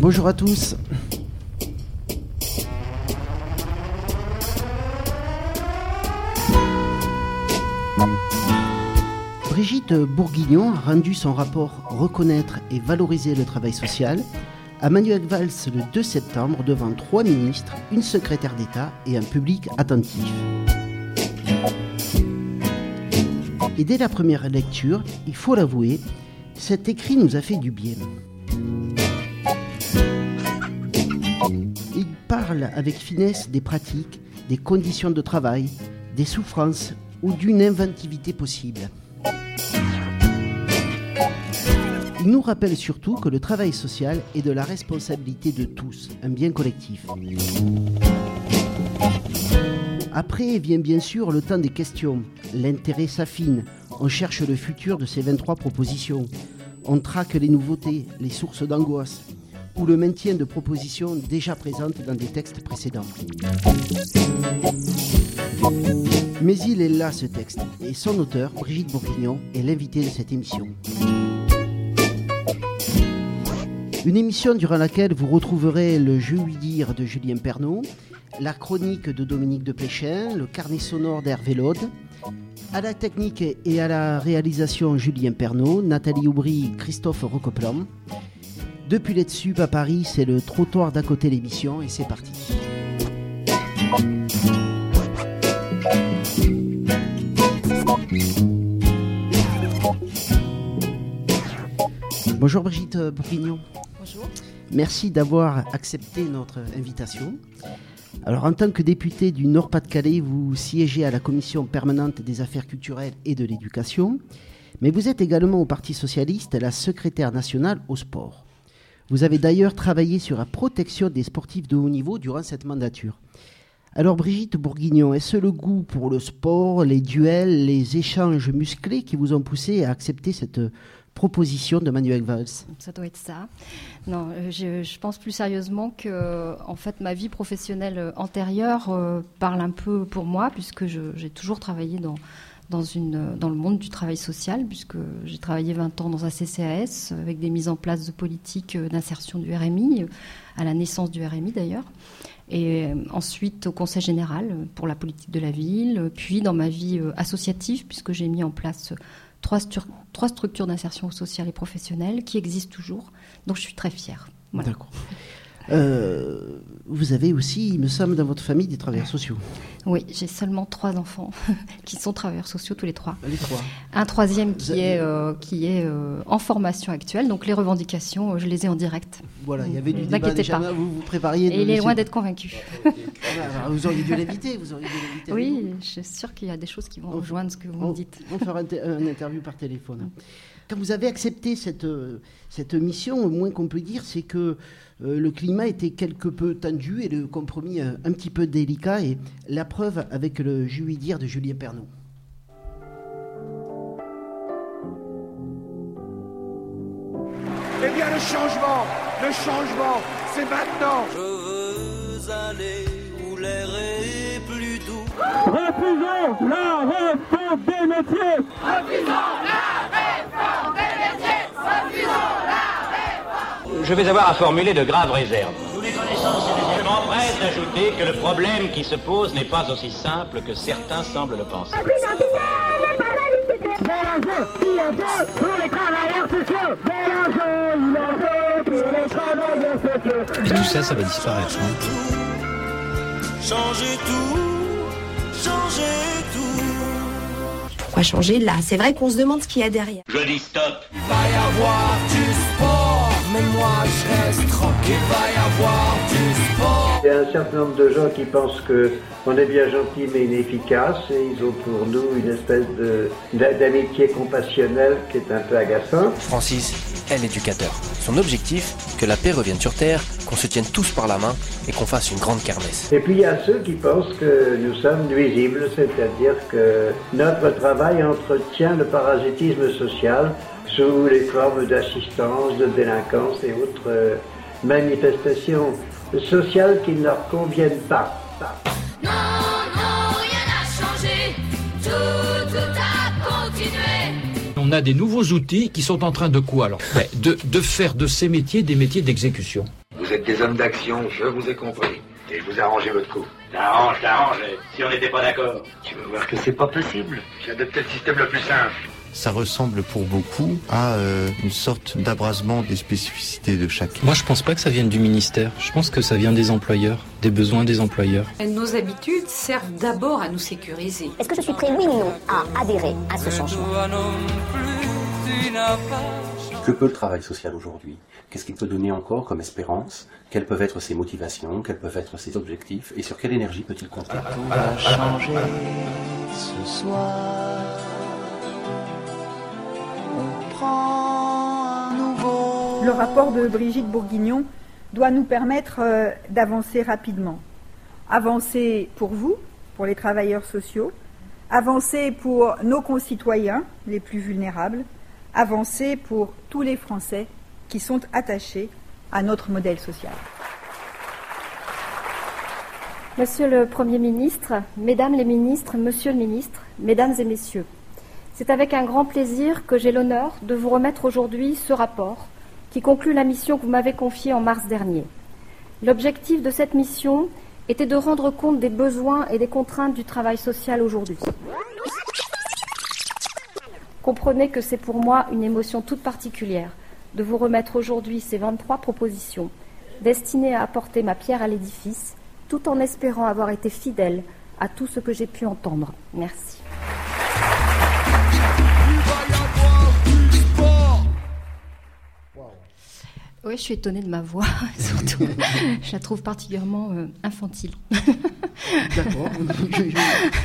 Bonjour à tous. Brigitte Bourguignon a rendu son rapport Reconnaître et valoriser le travail social à Manuel Valls le 2 septembre devant trois ministres, une secrétaire d'État et un public attentif. Et dès la première lecture, il faut l'avouer, cet écrit nous a fait du bien. Avec finesse des pratiques, des conditions de travail, des souffrances ou d'une inventivité possible. Il nous rappelle surtout que le travail social est de la responsabilité de tous, un bien collectif. Après vient bien sûr le temps des questions. L'intérêt s'affine. On cherche le futur de ces 23 propositions. On traque les nouveautés, les sources d'angoisse ou le maintien de propositions déjà présentes dans des textes précédents. Mais il est là ce texte, et son auteur, Brigitte Bourguignon, est l'invité de cette émission. Une émission durant laquelle vous retrouverez le Je lui dire de Julien Pernaud, la chronique de Dominique de Pléchin, le carnet sonore d'Hervé Laude, à la technique et à la réalisation Julien Pernaud, Nathalie Aubry, Christophe Recoplan. Depuis les dessus à Paris, c'est le trottoir d'à côté l'émission et c'est parti. Bonjour Brigitte Bourguignon. Bonjour. Merci d'avoir accepté notre invitation. Alors, en tant que député du Nord-Pas-de-Calais, vous siégez à la commission permanente des affaires culturelles et de l'éducation, mais vous êtes également au Parti socialiste la secrétaire nationale au sport. Vous avez d'ailleurs travaillé sur la protection des sportifs de haut niveau durant cette mandature. Alors Brigitte Bourguignon, est-ce le goût pour le sport, les duels, les échanges musclés qui vous ont poussé à accepter cette proposition de Manuel Valls? Ça doit être ça. Non, euh, je, pense plus sérieusement que, en fait, ma vie professionnelle antérieure euh, parle un peu pour moi, puisque j'ai toujours travaillé dans, dans, le monde du travail social, puisque j'ai travaillé 20 ans dans un CCAS, avec des mises en place de politiques d'insertion du RMI, à la naissance du RMI d'ailleurs et ensuite au Conseil général pour la politique de la ville, puis dans ma vie associative, puisque j'ai mis en place trois, structures d'insertion sociale et professionnelle qui existent toujours. Donc je suis très fière. D'accord. Euh, vous avez aussi, il me semble, dans votre famille des travailleurs sociaux. Oui, j'ai seulement trois enfants qui sont travailleurs sociaux tous les trois. Les trois. Un troisième qui est, euh, qui est euh, en formation actuelle, donc les revendications, je les ai en direct. Voilà, il y avait du débat déjà, pas. vous vous prépariez. Et il est loin d'être convaincu. vous auriez dû l'inviter, vous auriez dû Oui, je suis sûre qu'il y a des choses qui vont on, rejoindre ce que vous on, me dites. On fera un, un interview par téléphone. Quand vous avez accepté cette, cette mission, au moins qu'on peut dire, c'est que le climat était quelque peu tendu et le compromis un, un petit peu délicat. Et la preuve avec le juillet de Julien Pernaud. Eh bien, le changement, le changement, c'est maintenant. Je veux aller où l'air est plus doux. Refusons la réforme des métiers. Refusons la réforme des métiers. Refusons la je vais avoir à formuler de graves réserves. Nous les connaissons, Je m'empresse d'ajouter que le problème qui se pose n'est pas aussi simple que certains semblent le penser. Et tout ça, ça va disparaître. Hein. Changer tout, changer tout. Pourquoi changer là? C'est vrai qu'on se demande ce qu'il y a derrière. Je dis stop. Il va y avoir mais moi je reste tranquille, va y avoir du sport. Il y a un certain nombre de gens qui pensent que on est bien gentil mais inefficace et ils ont pour nous une espèce d'amitié compassionnelle qui est un peu agaçante. Francis est l'éducateur. Son objectif, que la paix revienne sur Terre, qu'on se tienne tous par la main et qu'on fasse une grande kermesse. Et puis il y a ceux qui pensent que nous sommes nuisibles, c'est-à-dire que notre travail entretient le parasitisme social sous les formes d'assistance, de délinquance et autres euh, manifestations sociales qui ne leur conviennent pas. Non, non, rien n'a changé, tout, tout a continué. On a des nouveaux outils qui sont en train de quoi alors de, de faire de ces métiers des métiers d'exécution. Vous êtes des hommes d'action, je vous ai compris. Et vous arrangez votre coup. T'arranges, t'arranges, si on n'était pas d'accord. Tu vas voir que c'est pas possible. J'ai adopté le système le plus simple. Ça ressemble pour beaucoup à euh, une sorte d'abrasement des spécificités de chacun. Moi, je pense pas que ça vienne du ministère. Je pense que ça vient des employeurs, des besoins des employeurs. Nos habitudes servent d'abord à nous sécuriser. Est-ce que je suis prêt, oui ou non, à adhérer à ce changement Que peut le travail social aujourd'hui? Qu'est-ce qu'il peut donner encore comme espérance? Quelles peuvent être ses motivations? Quels peuvent être ses objectifs? Et sur quelle énergie peut-il compter? Tout va changer ce soir. On prend un nouveau. Le rapport de Brigitte Bourguignon doit nous permettre euh, d'avancer rapidement. Avancer pour vous, pour les travailleurs sociaux, avancer pour nos concitoyens les plus vulnérables, avancer pour tous les Français qui sont attachés à notre modèle social. Monsieur le Premier ministre, Mesdames les ministres, Monsieur le ministre, Mesdames et Messieurs, c'est avec un grand plaisir que j'ai l'honneur de vous remettre aujourd'hui ce rapport qui conclut la mission que vous m'avez confiée en mars dernier. L'objectif de cette mission était de rendre compte des besoins et des contraintes du travail social aujourd'hui. Comprenez que c'est pour moi une émotion toute particulière de vous remettre aujourd'hui ces 23 propositions destinées à apporter ma pierre à l'édifice, tout en espérant avoir été fidèle à tout ce que j'ai pu entendre. Merci. Oui, je suis étonnée de ma voix, surtout. je la trouve particulièrement euh, infantile. D'accord.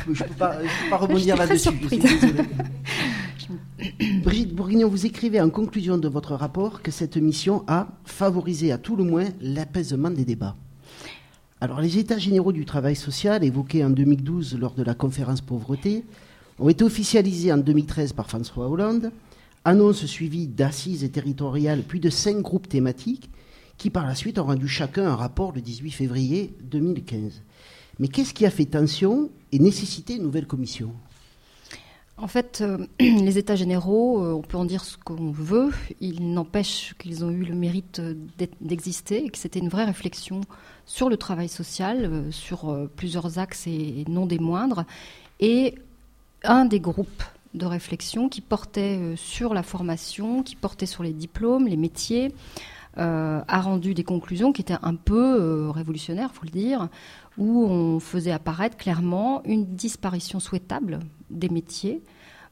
Je ne peux, pas rebondir là-dessus. Brigitte Bourguignon, vous écrivez en conclusion de votre rapport que cette mission a favorisé à tout le moins l'apaisement des débats. Alors, les États généraux du travail social, évoqués en 2012 lors de la conférence pauvreté, ont été officialisés en 2013 par François Hollande, annonce suivie d'assises territoriales, puis de cinq groupes thématiques, qui par la suite ont rendu chacun un rapport le 18 février 2015. Mais qu'est-ce qui a fait tension et nécessité une nouvelle commission? En fait, euh, les États généraux, euh, on peut en dire ce qu'on veut, il n'empêche qu'ils ont eu le mérite d'exister et que c'était une vraie réflexion sur le travail social, euh, sur plusieurs axes et non des moindres. Et un des groupes de réflexion qui portait sur la formation, qui portait sur les diplômes, les métiers, a rendu des conclusions qui étaient un peu révolutionnaires, il faut le dire, où on faisait apparaître clairement une disparition souhaitable des métiers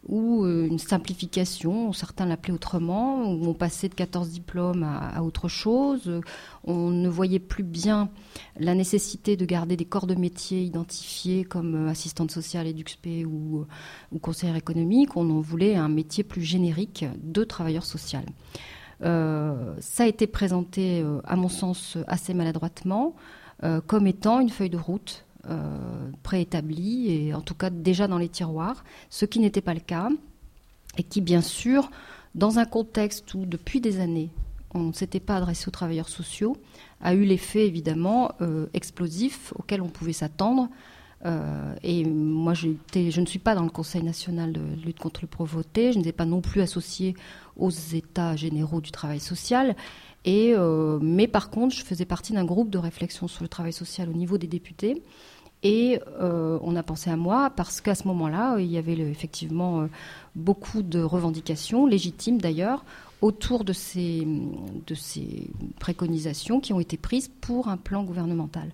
ou euh, une simplification, certains l'appelaient autrement, où on passait de 14 diplômes à, autre chose. On ne voyait plus bien la nécessité de garder des corps de métier identifiés comme euh, assistante sociale, EduxP ou, ou conseillère économique. On en voulait un métier plus générique de travailleur social. Euh, ça a été présenté, à mon sens, assez maladroitement, comme étant une feuille de route euh, préétabli et en tout cas déjà dans les tiroirs, ce qui n'était pas le cas et qui bien sûr, dans un contexte où depuis des années on ne s'était pas adressé aux travailleurs sociaux, a eu l'effet évidemment euh, explosif auquel on pouvait s'attendre. Euh, et moi, je ne suis pas dans le Conseil national de lutte contre le pauvreté, je n'étais pas non plus associée aux États généraux du travail social. Mais par contre, je faisais partie d'un groupe de réflexion sur le travail social au niveau des députés. Et euh, on a pensé à moi parce qu'à ce moment-là, il y avait effectivement euh, beaucoup de revendications, légitimes d'ailleurs, autour de ces, de ces préconisations qui ont été prises pour un plan gouvernemental.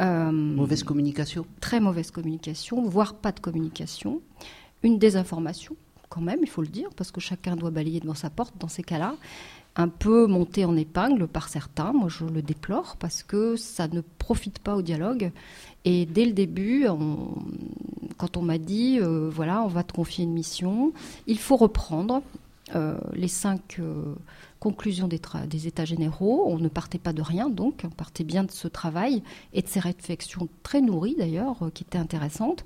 Euh, mauvaise communication Très mauvaise communication, voire pas de communication. Une désinformation, quand même, il faut le dire, parce que chacun doit balayer devant sa porte dans ces cas-là un peu monté en épingle par certains. Moi, je le déplore parce que ça ne profite pas au dialogue. Et dès le début, quand on m'a dit, euh, voilà, on va te confier une mission, il faut reprendre euh, les cinq euh, conclusions des, des, États généraux. On ne partait pas de rien, donc on partait bien de ce travail et de ces réflexions très nourries d'ailleurs, qui étaient intéressantes.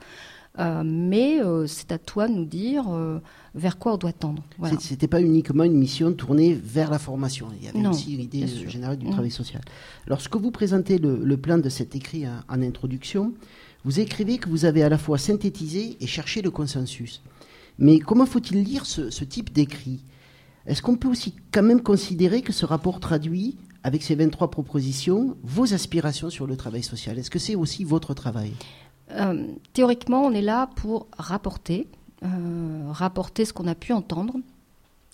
Euh, mais euh, c'est à toi de nous dire euh, vers quoi on doit tendre. Voilà. C'était pas uniquement une mission tournée vers la formation. Il y avait aussi l'idée générale du mmh. travail social. Lorsque vous présentez le, plan de cet écrit en, introduction, vous écrivez que vous avez à la fois synthétisé et cherché le consensus. Mais comment faut-il lire ce, ce type d'écrit? Est-ce qu'on peut aussi quand même considérer que ce rapport traduit avec ces 23 propositions, vos aspirations sur le travail social? Est-ce que c'est aussi votre travail? Euh, Théoriquement, on est là pour rapporter, euh, rapporter ce qu'on a pu entendre,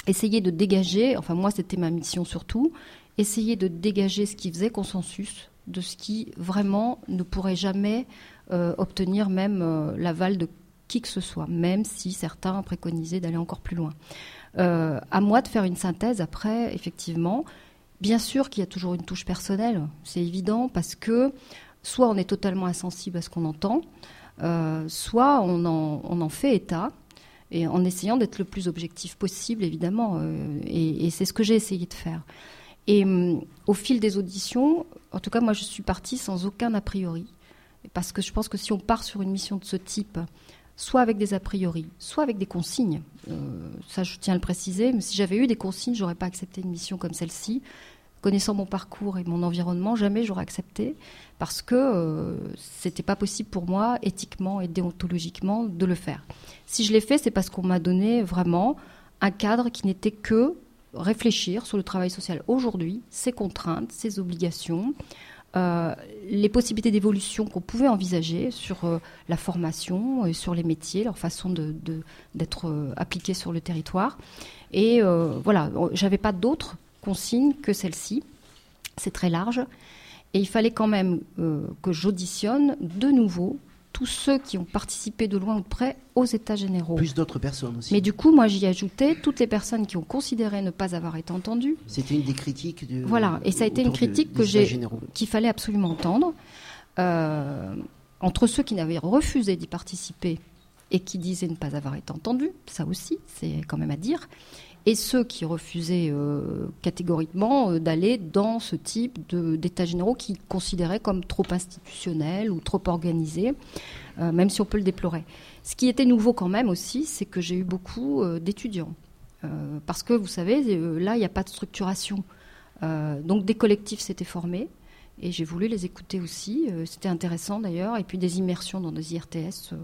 essayer de dégager, enfin moi c'était ma mission surtout, essayer de dégager ce qui faisait consensus de ce qui vraiment ne pourrait jamais euh, obtenir même l'aval de qui que ce soit, même si certains préconisaient d'aller encore plus loin. à moi de faire une synthèse après, effectivement. Bien sûr qu'il y a toujours une touche personnelle, c'est évident, parce que soit on est totalement insensible à ce qu'on entend, euh, soit on en, fait état, et en essayant d'être le plus objectif possible, évidemment. Euh, et, c'est ce que j'ai essayé de faire. Et hum, au fil des auditions, en tout cas, moi, je suis partie sans aucun a priori. Parce que je pense que si on part sur une mission de ce type, soit avec des a priori, soit avec des consignes, euh, ça je tiens à le préciser, mais si j'avais eu des consignes, j'aurais pas accepté une mission comme celle-ci connaissant mon parcours et mon environnement, jamais j'aurais accepté parce que euh, c'était pas possible pour moi, éthiquement et déontologiquement, de le faire. Si je l'ai fait, c'est parce qu'on m'a donné vraiment un cadre qui n'était que réfléchir sur le travail social aujourd'hui, ses contraintes, ses obligations, euh, les possibilités d'évolution qu'on pouvait envisager sur euh, la formation et sur les métiers, leur façon d'être de, appliqués sur le territoire. Et voilà, j'avais pas d'autres consigne que celle-ci. C'est très large. Et il fallait quand même euh, que j'auditionne de nouveau tous ceux qui ont participé de loin ou de près aux États généraux. Plus d'autres personnes aussi. Mais du coup, moi, j'y ajoutais toutes les personnes qui ont considéré ne pas avoir été entendues. C'était une des critiques. De, voilà, et ça a été une critique que j'ai, qu'il fallait absolument entendre. Euh, entre ceux qui n'avaient refusé d'y participer et qui disaient ne pas avoir été entendus, ça aussi, c'est quand même à dire, et ceux qui refusaient euh, catégoriquement euh, d'aller dans ce type d'états généraux qu'ils considéraient comme trop institutionnels ou trop organisés, euh, même si on peut le déplorer. Ce qui était nouveau quand même aussi, c'est que j'ai eu beaucoup d'étudiants. parce que vous savez, là, il n'y a pas de structuration. donc des collectifs s'étaient formés. Et j'ai voulu les écouter aussi. C'était intéressant d'ailleurs. Et puis des immersions dans des IRTS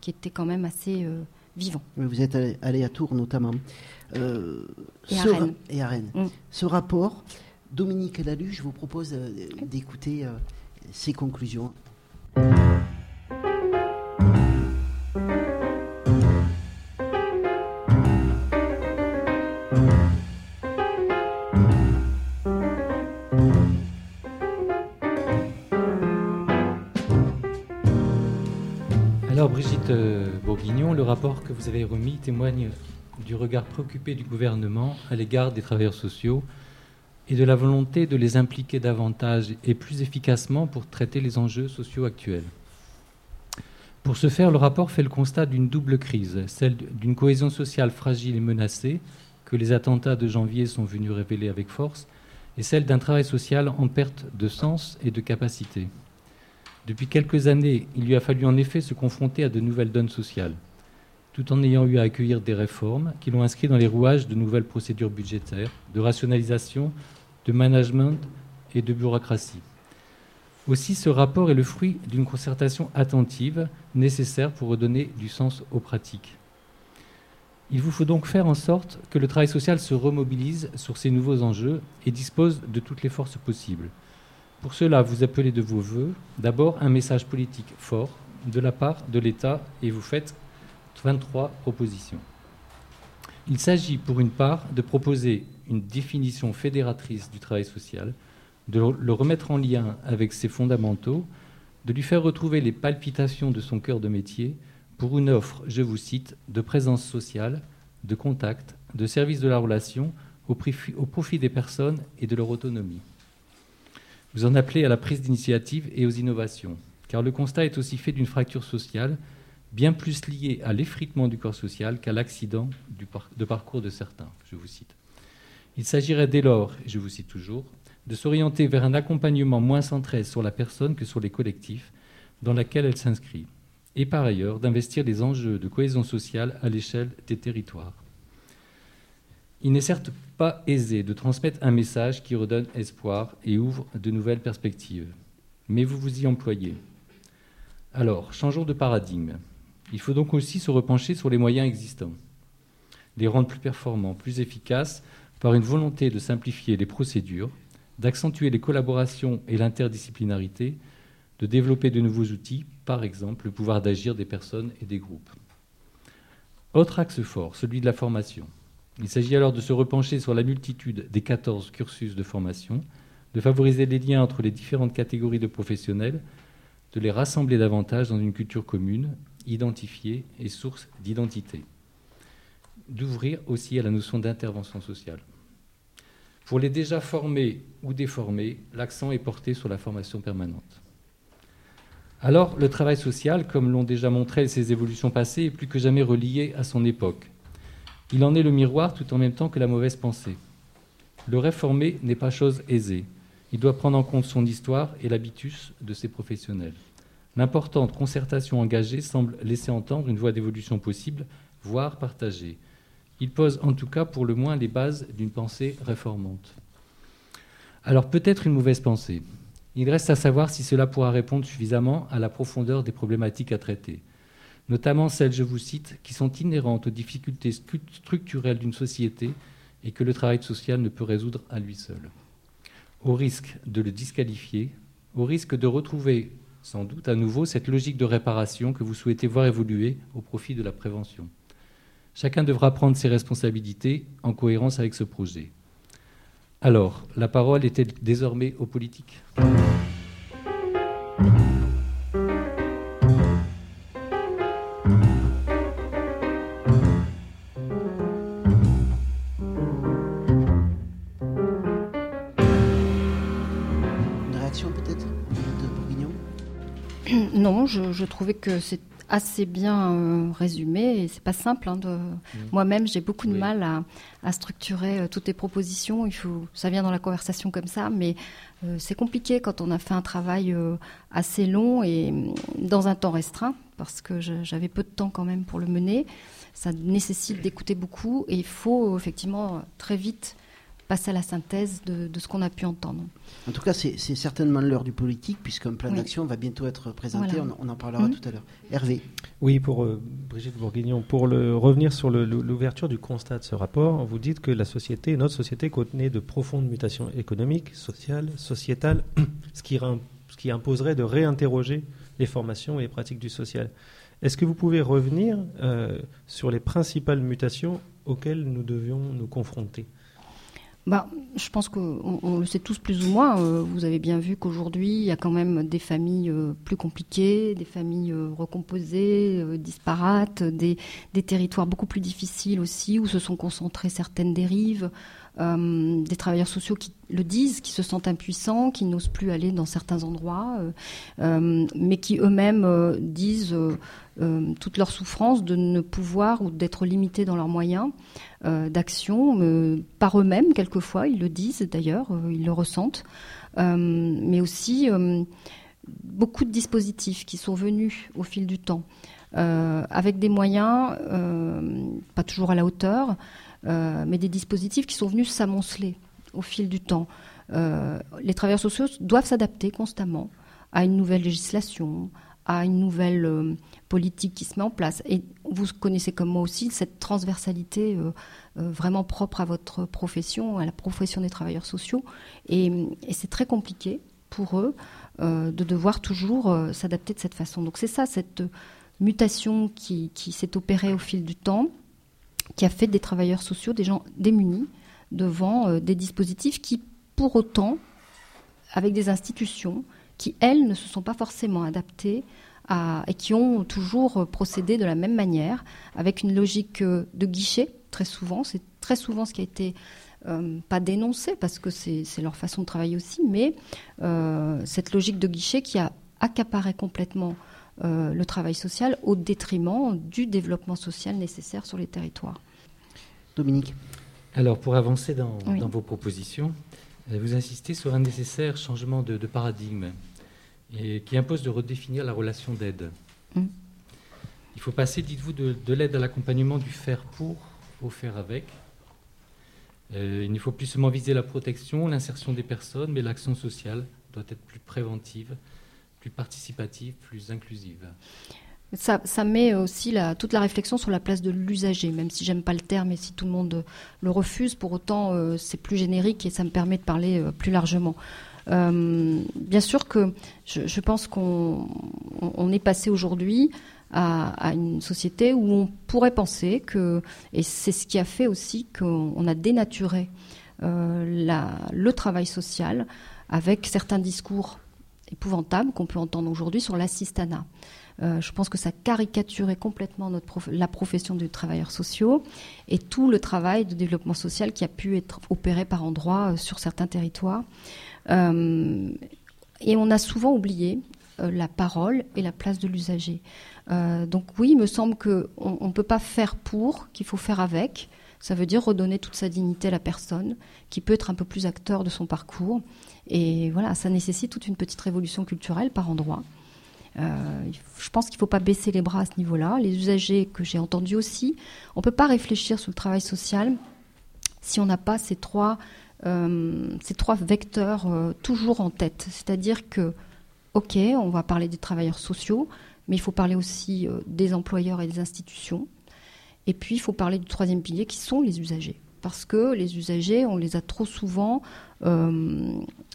qui étaient quand même assez Vous êtes allé à Tours notamment. Euh, et, à Rennes. et, à Rennes. Mm. Ce rapport, Dominique Lalu, je vous propose euh, d'écouter euh, ses conclusions. Alors Brigitte Bourguignon, le rapport que vous avez remis témoigne du regard préoccupé du gouvernement à l'égard des travailleurs sociaux et de la volonté de les impliquer davantage et plus efficacement pour traiter les enjeux sociaux actuels. Pour ce faire, le rapport fait le constat d'une double crise, celle d'une cohésion sociale fragile et menacée, que les attentats de janvier sont venus révéler avec force, et celle d'un travail social en perte de sens et de capacité. Depuis quelques années, il lui a fallu en effet se confronter à de nouvelles donnes sociales tout en ayant eu à accueillir des réformes qui l'ont inscrit dans les rouages de nouvelles procédures budgétaires, de rationalisation, de management et de bureaucratie. Aussi, ce rapport est le fruit d'une concertation attentive nécessaire pour redonner du sens aux pratiques. Il vous faut donc faire en sorte que le travail social se remobilise sur ces nouveaux enjeux et dispose de toutes les forces possibles. Pour cela, vous appelez de vos voeux d'abord un message politique fort de la part de l'État et vous faites 23 propositions. Il s'agit pour une part de proposer une définition fédératrice du travail social, de le remettre en lien avec ses fondamentaux, de lui faire retrouver les palpitations de son cœur de métier pour une offre, je vous cite, de présence sociale, de contact, de service de la relation au profit, des personnes et de leur autonomie. Vous en appelez à la prise d'initiative et aux innovations, car le constat est aussi fait d'une fracture sociale bien plus lié à l'effritement du corps social qu'à l'accident de parcours de certains, je vous cite. Il s'agirait dès lors, et je vous cite toujours, de s'orienter vers un accompagnement moins centré sur la personne que sur les collectifs dans lesquels elle s'inscrit, et par ailleurs d'investir les enjeux de cohésion sociale à l'échelle des territoires. Il n'est certes pas aisé de transmettre un message qui redonne espoir et ouvre de nouvelles perspectives, mais vous vous y employez. Alors, changeons de paradigme. Il faut donc aussi se repencher sur les moyens existants, les rendre plus performants, plus efficaces, par une volonté de simplifier les procédures, d'accentuer les collaborations et l'interdisciplinarité, de développer de nouveaux outils, par exemple le pouvoir d'agir des personnes et des groupes. Autre axe fort, celui de la formation. Il s'agit alors de se repencher sur la multitude des 14 cursus de formation, de favoriser les liens entre les différentes catégories de professionnels, de les rassembler davantage dans une culture commune, identifiée et source d'identité. D'ouvrir aussi à la notion d'intervention sociale. Pour les déjà formés ou déformés, l'accent est porté sur la formation permanente. Alors, le travail social, comme l'ont déjà montré ses évolutions passées, est plus que jamais relié à son époque. Il en est le miroir tout en même temps que la mauvaise pensée. Le réformer n'est pas chose aisée. Il doit prendre en compte son histoire et l'habitus de ses professionnels. L'importante concertation engagée semble laisser entendre une voie d'évolution possible, voire partagée. Il pose en tout cas pour le moins les bases d'une pensée réformante. Alors peut-être une mauvaise pensée. Il reste à savoir si cela pourra répondre suffisamment à la profondeur des problématiques à traiter, notamment celles, je vous cite, qui sont inhérentes aux difficultés structurelles d'une société et que le travail social ne peut résoudre à lui seul. Au risque de le disqualifier, au risque de retrouver sans doute à nouveau cette logique de réparation que vous souhaitez voir évoluer au profit de la prévention. Chacun devra prendre ses responsabilités en cohérence avec ce projet. Alors, la parole était désormais aux politiques? Trouvais que c'est assez bien euh, résumé et c'est pas simple. Hein, de... Moi-même, j'ai beaucoup de mal à, à structurer euh, toutes les propositions. Il faut, ça vient dans la conversation comme ça, mais euh, c'est compliqué quand on a fait un travail assez long et mm, dans un temps restreint, parce que j'avais peu de temps quand même pour le mener. Ça nécessite d'écouter beaucoup et il faut effectivement très vite passer à la synthèse de, de ce qu'on a pu entendre. En tout cas, c'est certainement l'heure du politique, puisqu'un plan Oui. d'action va bientôt être présenté. Voilà. On, on en parlera Mhm. tout à l'heure. Hervé. Oui, pour euh, Brigitte Bourguignon, pour le, revenir sur l'ouverture du constat de ce rapport, vous dites que la société, notre société, contenait de profondes mutations économiques, sociales, sociétales, ce qui, rim- ce qui imposerait de réinterroger les formations et les pratiques du social. Est-ce que vous pouvez revenir euh, sur les principales mutations auxquelles nous devions nous confronter? Bah, je pense qu'on on le sait tous plus ou moins. Euh, vous avez bien vu qu'aujourd'hui, il y a quand même des familles euh, plus compliquées, des familles euh, recomposées, disparates, des territoires beaucoup plus difficiles aussi, où se sont concentrées certaines dérives, euh, des travailleurs sociaux qui le disent, qui se sentent impuissants, qui n'osent plus aller dans certains endroits, euh, euh, mais qui eux-mêmes disent toute leur souffrance de ne pouvoir ou d'être limités dans leurs moyens d'action, par eux-mêmes quelquefois, ils le disent d'ailleurs, ils le ressentent, mais aussi beaucoup de dispositifs qui sont venus au fil du temps, avec des moyens pas toujours à la hauteur, mais des dispositifs qui sont venus s'amonceler au fil du temps. Euh, les travailleurs sociaux doivent s'adapter constamment à une nouvelle législation, à une nouvelle euh, politique qui se met en place. Et vous connaissez comme moi aussi cette transversalité euh, euh, vraiment propre à votre profession, à la profession des travailleurs sociaux. Et, c'est très compliqué pour eux euh, de devoir toujours euh, s'adapter de cette façon. Donc c'est ça, cette mutation qui s'est opérée au fil du temps, qui a fait des travailleurs sociaux des gens démunis devant euh, des dispositifs qui, pour autant, avec des institutions qui, elles, ne se sont pas forcément adaptées et qui ont toujours euh, procédé de la même manière, avec une logique euh, de guichet, très souvent. C'est très souvent ce qui a été pas dénoncé, parce que c'est leur façon de travailler aussi, mais cette logique de guichet qui a accaparé complètement euh, le travail social au détriment du développement social nécessaire sur les territoires. Dominique. Alors, pour avancer dans, Oui. dans vos propositions, euh, vous insistez sur un nécessaire changement de, de paradigme et qui impose de redéfinir la relation d'aide. Mm. Il faut passer, dites-vous, de, de l'aide à l'accompagnement du faire pour au faire avec. Euh, il ne faut plus seulement viser la protection, l'insertion des personnes, mais l'action sociale doit être plus préventive, plus participative, plus inclusive. Ça, met aussi toute la réflexion sur la place de l'usager, même si j'aime pas le terme et si tout le monde le refuse, pour autant euh, c'est plus générique et ça me permet de parler euh, plus largement. Euh, bien sûr que je, pense qu'on on est passé aujourd'hui à, une société où on pourrait penser que, et c'est ce qui a fait aussi qu'on a dénaturé le travail social avec certains discours épouvantables qu'on peut entendre aujourd'hui sur l'assistanat. Euh, je pense que ça caricaturait complètement la profession de travailleurs sociaux et tout le travail de développement social qui a pu être opéré par endroits euh, sur certains territoires. Euh, et on a souvent oublié euh, la parole et la place de l'usager. Donc oui, il me semble qu'on ne peut pas faire pour, qu'il faut faire avec. Ça veut dire redonner toute sa dignité à la personne, qui peut être un peu plus acteur de son parcours. Et voilà, ça nécessite toute une petite révolution culturelle par endroit. Euh, je pense qu'il ne faut pas baisser les bras à ce niveau-là. Les usagers que j'ai entendus aussi, on ne peut pas réfléchir sur le travail social si on n'a pas ces trois, euh, ces trois vecteurs euh, toujours en tête. C'est-à-dire que, ok, on va parler des travailleurs sociaux, mais il faut parler aussi des employeurs et des institutions. Et puis, il faut parler du troisième pilier qui sont les usagers. Parce que les usagers, on les a trop souvent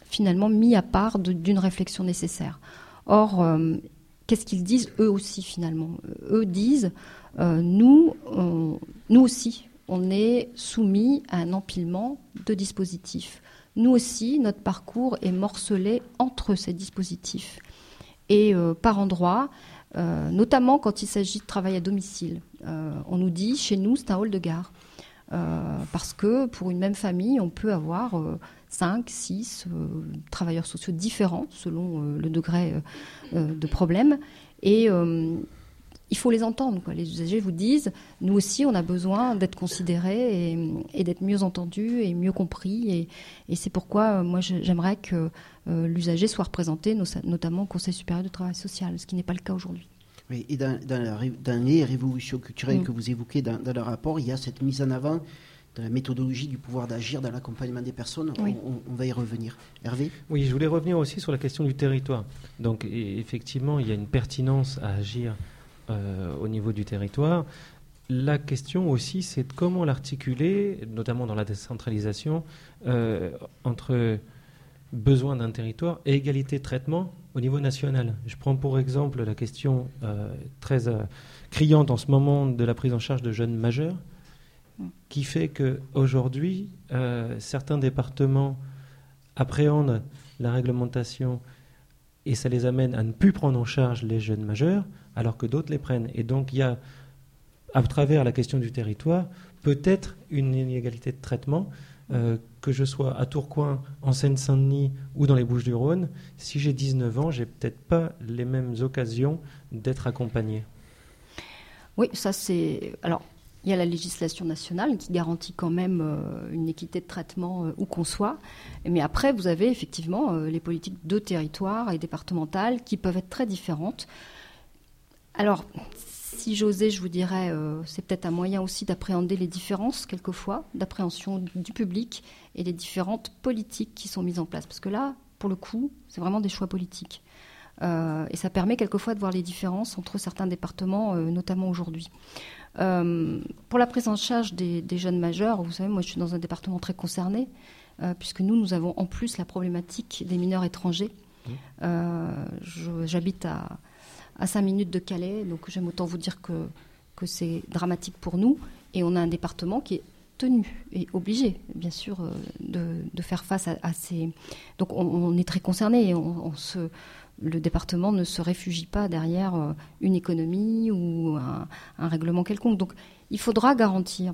finalement mis à part d'une réflexion nécessaire. Or, euh, qu'est-ce qu'ils disent eux aussi finalement? Eux disent, euh, nous, nous aussi, on est soumis à un empilement de dispositifs. Nous aussi, notre parcours est morcelé entre ces dispositifs. Et euh, par endroits, notamment quand il s'agit de travail à domicile. On nous dit, chez nous, c'est un hall de gare. parce que pour une même famille, on peut avoir 5, 6 travailleurs sociaux différents selon le degré de problème. Et il faut les entendre. Quoi. Les usagers vous disent, nous aussi, on a besoin d'être considérés et, et d'être mieux entendus et mieux compris. Et, et c'est pourquoi, euh, moi, j'aimerais que euh, l'usager soit représenté, notamment au Conseil supérieur du travail social, ce qui n'est pas le cas aujourd'hui. Oui, et dans, dans, la, dans, les révolutions culturelles mmh. que vous évoquez dans, dans, le rapport, il y a cette mise en avant de la méthodologie du pouvoir d'agir dans l'accompagnement des personnes. Oui. On, on, va y revenir. Hervé? Oui, je voulais revenir aussi sur la question du territoire. Donc, et, effectivement, il y a une pertinence à agir euh, au niveau du territoire. La question aussi, c'est de comment l'articuler, notamment dans la décentralisation, euh, entre besoin d'un territoire et égalité de traitement au niveau national. Je prends pour exemple la question euh, très euh, criante en ce moment de la prise en charge de jeunes majeurs, qui fait qu'aujourd'hui, euh, certains départements appréhendent la réglementation et ça les amène à ne plus prendre en charge les jeunes majeurs, alors que d'autres les prennent. Et donc il y a, à travers la question du territoire, peut-être une inégalité de traitement, euh, que je sois à Tourcoing, en Seine-Saint-Denis ou dans les Bouches-du-Rhône, si j'ai 19 ans, j'ai peut-être pas les mêmes occasions d'être accompagné. Oui, ça c'est. Alors, il y a la législation nationale qui garantit quand même euh, une équité de traitement euh, où qu'on soit. Mais après, vous avez effectivement euh, les politiques de territoire et départementales qui peuvent être très différentes. Alors, si j'osais, je vous dirais, c'est peut-être un moyen aussi d'appréhender les différences, quelquefois, d'appréhension du public et les différentes politiques qui sont mises en place. Parce que là, pour le coup, c'est vraiment des choix politiques. Euh, et ça permet quelquefois de voir les différences entre certains départements, euh, notamment aujourd'hui. Euh, pour la prise en charge des, des, jeunes majeurs, vous savez, moi je suis dans un département très concerné, puisque nous, nous avons en plus la problématique des mineurs étrangers. Mmh. J'habite à à 5 minutes de Calais. Donc j'aime autant vous dire que, que c'est dramatique pour nous. Et on a un département qui est tenu et obligé, bien sûr, de, de faire face à, à, ces. Donc on, on est très concerné. On, on se, le département ne se réfugie pas derrière euh, une économie ou un, règlement quelconque. Donc il faudra garantir.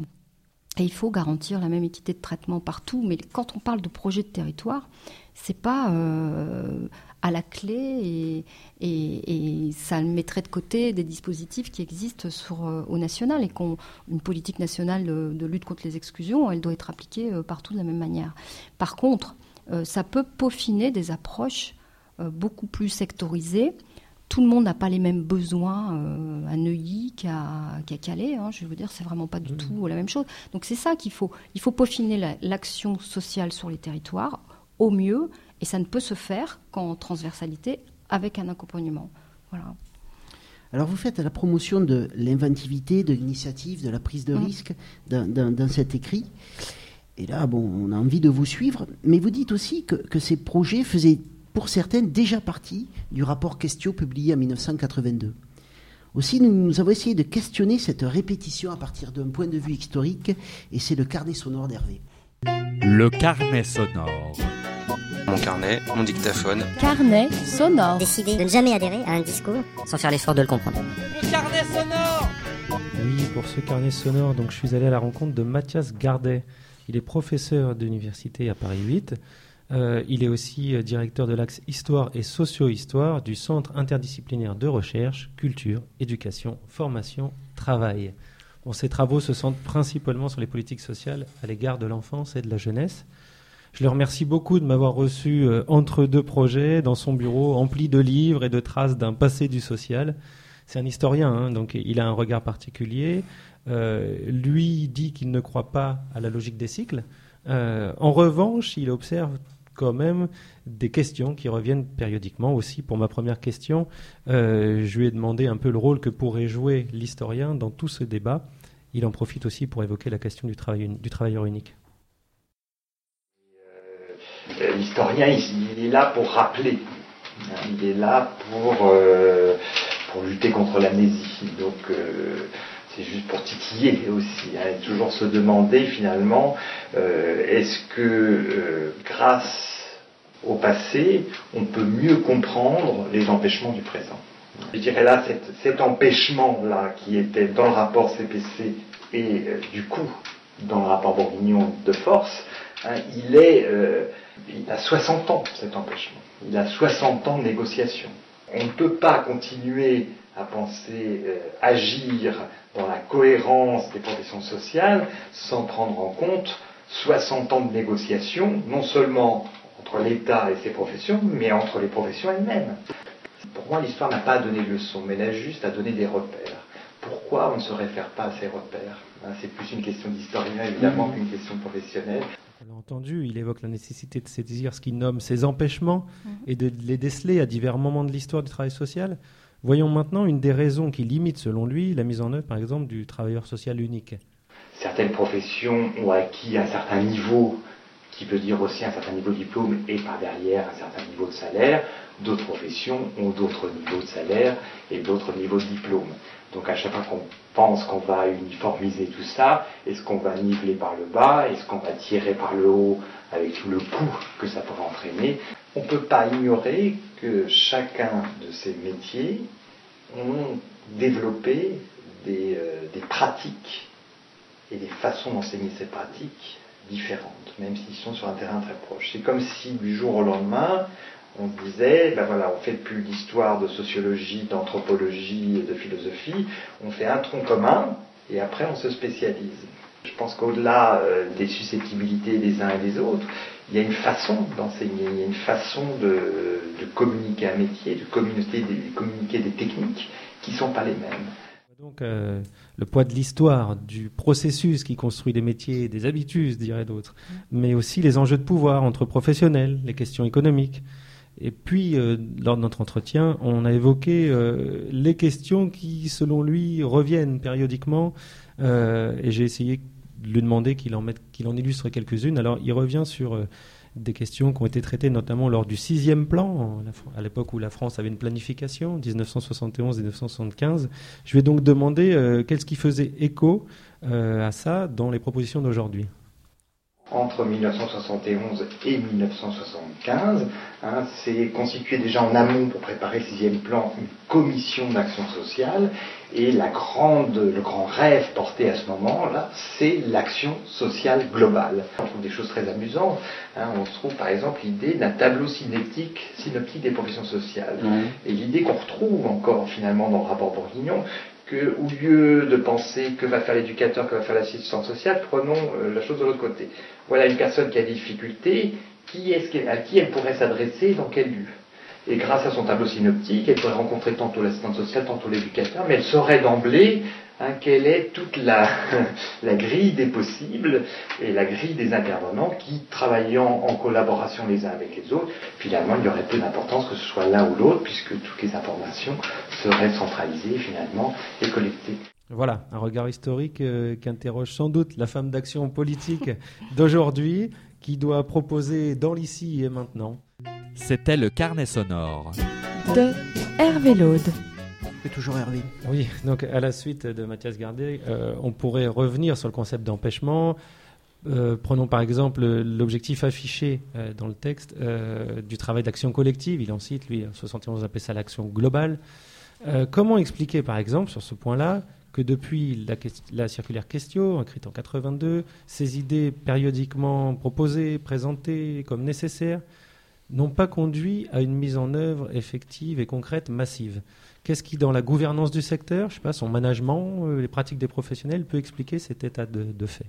Et il faut garantir la même équité de traitement partout. Mais quand on parle de projet de territoire, c'est pas euh, à la clé et, ça mettrait de côté des dispositifs qui existent euh, au national et qu'on une politique nationale de, lutte contre les exclusions, elle doit être appliquée partout de la même manière. Par contre, ça peut peaufiner des approches beaucoup plus sectorisées. Tout le monde n'a pas les mêmes besoins euh, à Neuilly qu'à qu Calais. Hein, je veux dire, c'est vraiment pas du mmh. tout la même chose. Donc c'est ça qu'il faut. Il faut peaufiner l'action la, sociale sur les territoires au mieux et ça ne peut se faire qu'en transversalité avec un accompagnement. Voilà. Alors vous faites la promotion de l'inventivité, de l'initiative, de la prise de Mm. risque dans, dans- dans cet écrit. Et là, bon, on a envie de vous suivre, mais vous dites aussi que, que ces projets faisaient pour certains déjà partie du rapport Questio publié en 1982. Aussi, nous, nous avons essayé de questionner cette répétition à partir d'un point de vue historique, et c'est le carnet sonore d'Hervé. Le carnet sonore. Mon carnet, mon dictaphone. Carnet sonore. Décider de ne jamais adhérer à un discours sans faire l'effort de le comprendre. Le carnet sonore Oui, pour ce carnet sonore, donc je suis allé à la rencontre de Mathias Gardet. Il est professeur d'université à Paris 8. Euh, il est aussi euh, directeur de l'axe Histoire et Socio-Histoire du Centre interdisciplinaire de recherche, culture, éducation, formation, travail. Bon, ses travaux se centrent principalement sur les politiques sociales à l'égard de l'enfance et de la jeunesse. Je le remercie beaucoup de m'avoir reçu euh, entre deux projets dans son bureau empli de livres et de traces d'un passé du social. C'est un historien, hein, donc il a un regard particulier. Lui dit qu'il ne croit pas à la logique des cycles. En revanche, il observe quand même des questions qui reviennent périodiquement aussi. Pour ma première question, euh, je lui ai demandé un peu le rôle que pourrait jouer l'historien dans tout ce débat. Il en profite aussi pour évoquer la question du, travail, du travailleur unique. Euh, L'historien, il, est là pour rappeler. Il est là pour, euh, pour lutter contre l'amnésie. Donc, c'est juste pour titiller aussi. Hein, et toujours se demander finalement, euh, est-ce que euh, grâce au passé, on peut mieux comprendre les empêchements du présent? Je dirais là, cet, empêchement-là qui était dans le rapport CPC et euh, du coup dans le rapport Bourguignon de force, hein, il a 60 ans, cet empêchement. Il a 60 ans de négociation. On ne peut pas continuer à penser euh, agir dans la cohérence des professions sociales sans prendre en compte 60 ans de négociation, non seulement entre l'État et ses professions, mais entre les professions elles-mêmes. Pour moi, l'histoire n'a pas à donner de leçons, mais elle a juste à donner des repères. Pourquoi on ne se réfère pas à ces repères? Hein, C'est plus une question d'historien, évidemment, Mhm. qu'une question professionnelle. On l'a entendu, il évoque la nécessité de saisir ce qu'il nomme ses empêchements et de les déceler à divers moments de l'histoire du travail social. Voyons maintenant une des raisons qui limite, selon lui, la mise en œuvre, par exemple, du travailleur social unique. certaines professions ont acquis un certain niveau, qui veut dire aussi un certain niveau de diplôme et par derrière un certain niveau de salaire. D'autres professions ont d'autres niveaux de salaire et d'autres niveaux de diplôme. Donc à chaque fois qu'on pense qu'on va uniformiser tout ça, est-ce qu'on va niveler par le bas, est-ce qu'on va tirer par le haut avec tout le coût que ça pourrait entraîner? On ne peut pas ignorer que chacun de ces métiers ont développé des, euh, des pratiques et des façons d'enseigner ces pratiques différentes, même s'ils sont sur un terrain très proche. C'est comme si du jour au lendemain, on disait, ben voilà, on fait plus d'histoire, de sociologie, d'anthropologie de philosophie, on fait un tronc commun et après on se spécialise. Je pense qu'au-delà euh, des susceptibilités des uns et des autres, il y a une façon d'enseigner, il y a une façon de, communiquer un métier, de communiquer des, techniques qui ne sont pas les mêmes. Donc euh, le poids de l'histoire, du processus qui construit des métiers, des habitudes, diraient d'autres, mais aussi les enjeux de pouvoir entre professionnels, les questions économiques. Et puis, euh, lors de notre entretien, on a évoqué euh, les questions qui, selon lui, reviennent périodiquement. et j'ai essayé lui demander qu'il en, illustre quelques-unes. Alors, il revient sur euh, des questions qui ont été traitées notamment lors du sixième plan, à l'époque où la France avait une planification, 1971-1975. Je ai donc demandé euh, qu'est-ce qui faisait écho euh, à ça dans les propositions d'aujourd'hui? Entre 1971 et 1975, hein, c'est constitué déjà en amont pour préparer le sixième plan une commission d'action sociale et la grande, le grand rêve porté à ce moment-là, c'est l'action sociale globale. On trouve des choses très amusantes. Hein, on se trouve par exemple l'idée d'un tableau synoptique, synoptique des professions sociales. Et l'idée qu'on retrouve encore finalement dans le rapport Bourguignon, que, au lieu de penser que va faire l'éducateur, que va faire l'assistante sociale, prenons euh, la chose de l'autre côté. Voilà une personne qui a des difficultés, qui est-ce qu'elle- à qui elle pourrait s'adresser, dans quel lieu? Et grâce à son tableau synoptique, elle pourrait rencontrer tantôt l'assistante sociale, tantôt l'éducateur, mais elle saurait d'emblée hein, quelle est toute la, grille des possibles et la grille des intervenants qui, travaillant en collaboration les uns avec les autres, finalement, il y aurait peu d'importance que ce soit l'un ou l'autre, puisque toutes les informations seraient centralisées finalement et collectées. Voilà, un regard historique euh, qui interroge sans doute la femme d'action politique d'aujourd'hui, qui doit proposer dans l'ici et maintenant. C'était le carnet sonore de Hervé Laude. C'est toujours Hervé. Oui, donc à la suite de Mathias Gardé, euh, on pourrait revenir sur le concept d'empêchement. Euh, prenons par exemple l'objectif affiché euh, dans le texte du travail d'action collective. Il en cite, lui, 71, on appelle ça l'action globale. comment expliquer, par exemple, sur ce point-là, que depuis la, la, circulaire Questio, écrite en 82, ces idées périodiquement proposées, présentées comme nécessaires, n'ont pas conduit à une mise en œuvre effective et concrète massive. Qu'est-ce qui, dans la gouvernance du secteur, je sais pas, son management, euh, les pratiques des professionnels, peut expliquer cet état de, fait?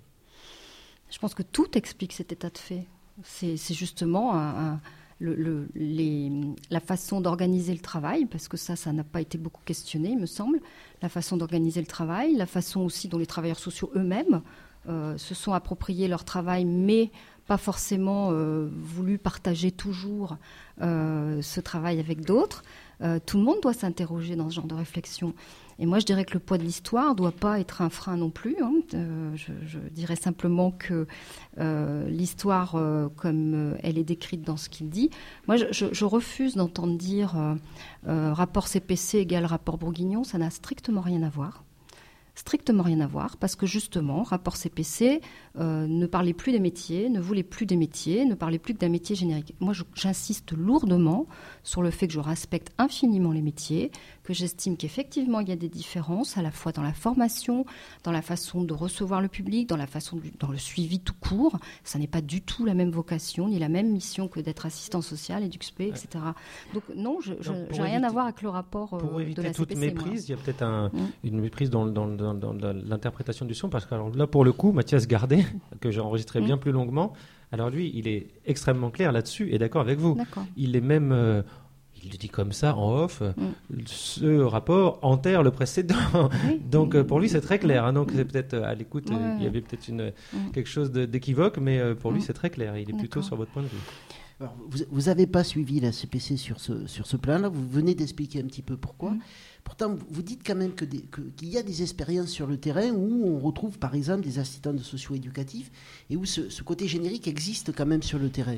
Je pense que tout explique cet état de fait. C'est justement la façon d'organiser le travail, parce que ça, ça n'a pas été beaucoup questionné, il me semble, la façon d'organiser le travail, la façon aussi dont les travailleurs sociaux eux-mêmes euh, se sont appropriés leur travail, mais pas forcément euh, voulu partager toujours euh, ce travail avec d'autres. tout le monde doit s'interroger dans ce genre de réflexion. Et moi, je dirais que le poids de l'histoire ne doit pas être un frein non plus. Hein. Je, dirais simplement que l'histoire, comme elle est décrite dans ce qu'il dit, moi, je, refuse d'entendre dire rapport CPC égale rapport Bourguignon. Ça n'a strictement rien à voir strictement rien à voir, parce que justement, rapport CPC euh, ne parlait plus des métiers, ne voulait plus des métiers, ne parlait plus que d'un métier générique. Moi, j'insiste lourdement sur le fait que je respecte infiniment les métiers, que j'estime qu'effectivement, il y a des différences, à la fois dans la formation, dans la façon de recevoir le public, dans la façon dans le suivi tout court. Ça n'est pas du tout la même vocation, ni la même mission que d'être assistant social, EduxP, etc. Donc non, je n'ai rien à voir avec le rapport pour euh, éviter de la toute méprise, il y a peut-être un, Mm. une méprise dans, dans, dans, dans l'interprétation du son, parce que alors, là, pour le coup, Mathias Gardet, que j'ai enregistré Mm. bien plus longuement, alors lui, il est extrêmement clair là-dessus et d'accord avec vous. Il est même... euh, il le dit comme ça en off, Mm. ce rapport enterre le précédent. donc euh, pour lui c'est très clair. hein. donc c'est peut-être euh, à l'écoute, euh, Ouais, il y avait peut-être une Mm. quelque chose d'équivoque, mais euh, pour lui Mm. c'est très clair. Il est plutôt sur votre point de vue. Alors, vous n'avez pas suivi la CPC sur ce, sur ce plan-là, vous venez d'expliquer un petit peu pourquoi. Mm. Pourtant, vous- dites quand même qu'il y a des expériences sur le terrain où on retrouve par exemple des assistants de socio-éducatifs et où ce, côté générique existe quand même sur le terrain.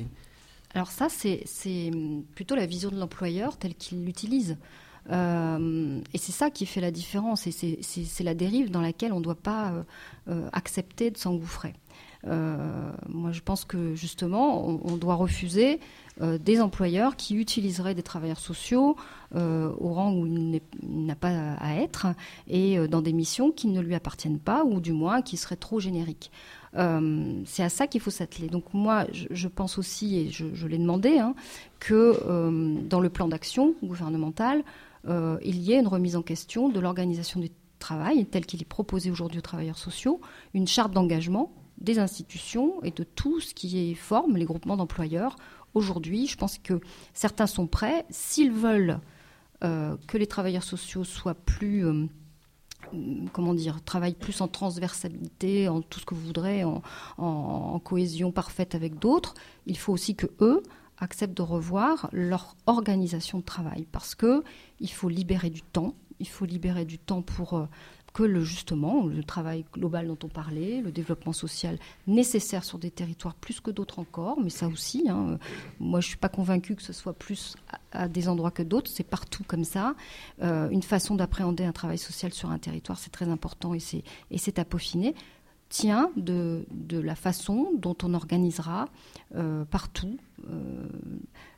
Alors ça, c'est plutôt la vision de l'employeur telle qu'il l'utilise. Euh, et c'est ça qui fait la différence, et c'est- la dérive dans laquelle on ne doit pas euh, euh, accepter de s'engouffrer. Moi, je pense que justement, on doit refuser euh, des employeurs qui utiliseraient des travailleurs sociaux euh, au rang où il n'a pas à être et euh, dans des missions qui ne lui appartiennent pas ou du moins qui seraient trop génériques. C'est à ça qu'il faut s'atteler. Donc moi, je, pense aussi, et je, l'ai demandé, hein, que dans le plan d'action gouvernemental, il y ait une remise en question de l'organisation du travail tel qu'il est proposé aujourd'hui aux travailleurs sociaux, une charte d'engagement des institutions et de tout ce qui forme les groupements d'employeurs. Aujourd'hui, je pense que certains sont prêts, s'ils veulent euh, que les travailleurs sociaux soient plus euh, comment dire, travaillent plus en transversalité, en tout ce que vous voudrez, en, en- en cohésion parfaite avec d'autres, il faut aussi que eux acceptent de revoir leur organisation de travail. Parce que il faut libérer du temps, il faut libérer du temps pour euh, que le justement le travail global dont on parlait, le développement social nécessaire sur des territoires plus que d'autres encore, mais ça aussi, hein, euh, moi je suis pas convaincue que ce soit plus à, des endroits que d'autres, c'est partout comme ça. Euh, une façon d'appréhender un travail social sur un territoire, c'est très important et c'est à peaufiner tient de, de la façon dont on organisera euh, partout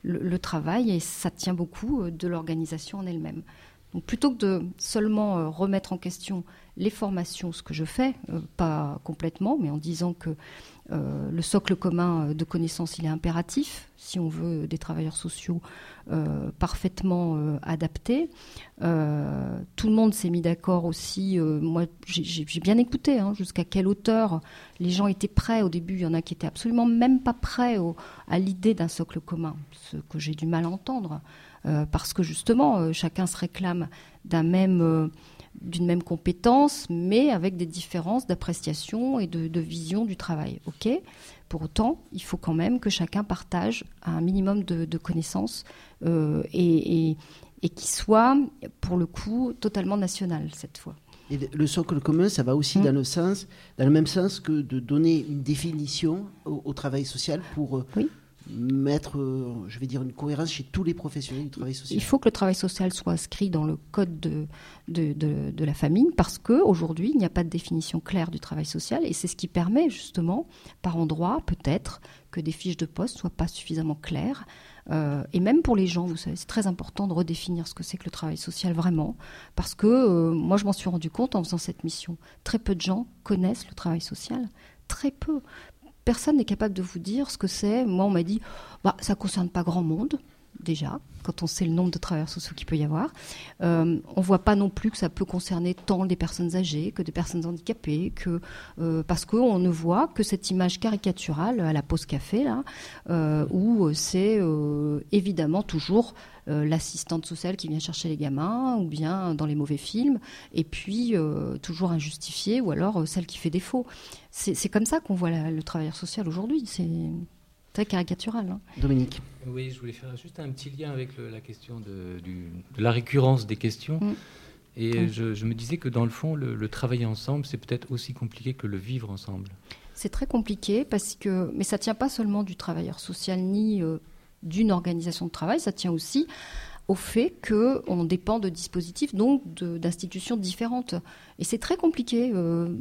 le, travail et ça tient beaucoup de l'organisation en elle-même. Donc plutôt que de seulement euh, remettre en question les formations, ce que je fais, euh, pas complètement, mais en disant que euh, le socle commun de connaissances, il est impératif si on veut des travailleurs sociaux parfaitement adaptés. Tout le monde s'est mis d'accord aussi. moi, j'ai- bien écouté hein, jusqu'à quelle hauteur les gens étaient prêts. Au début, il y en a qui étaient absolument même pas prêts à l'idée d'un socle commun, ce que j'ai du mal à entendre. Parce que justement, chacun se réclame d'un même d'une même compétence, mais avec des différences d'appréciation et de, vision du travail. Ok? Pour autant, il faut quand même que chacun partage un minimum de, connaissances euh, et, qui soit, pour le coup, totalement national cette fois. Et le socle commun, ça va aussi mmh. dans le sens, dans le même sens que de donner une définition au, travail social pour euh, mettre, euh, je vais dire, une cohérence chez tous les professionnels du travail social. Il faut que le travail social soit inscrit dans le code de, de, de, la famille parce qu'aujourd'hui, il n'y a pas de définition claire du travail social et c'est ce qui permet justement, par endroit, peut-être, que des fiches de poste ne soient pas suffisamment claires. Euh, et même pour les gens, vous savez, c'est très important de redéfinir ce que c'est que le travail social vraiment, parce que euh, moi je m'en suis rendu compte en faisant cette mission. Très peu de gens connaissent le travail social, très peu personne n'est capable de vous dire ce que c'est. Moi, on m'a dit, bah, ça ne concerne pas grand monde, déjà, quand on sait le nombre de travailleurs sociaux qu'il peut y avoir. Euh, on ne voit pas non plus que ça peut concerner tant des personnes âgées que des personnes handicapées, que, euh, parce qu'on ne voit que cette image caricaturale à la pause café, là, euh, où c'est évidemment toujours l'assistante sociale qui vient chercher les gamins, ou bien dans les mauvais films, et puis toujours injustifiée, ou alors celle qui fait défaut. C'est comme ça qu'on voit le travailleur social aujourd'hui. Très caricatural. Hein. Dominique. Oui, je voulais faire juste un petit lien avec la question de, la récurrence des questions. Mm. Et mm. je, me disais que dans le fond, le, travailler ensemble, c'est peut-être aussi compliqué que le vivre ensemble. C'est très compliqué parce que, mais ça tient pas seulement du travailleur social ni d'une organisation de travail, ça tient aussi au fait qu'on dépend de dispositifs, donc d'institutions différentes. Et c'est très compliqué. Euh,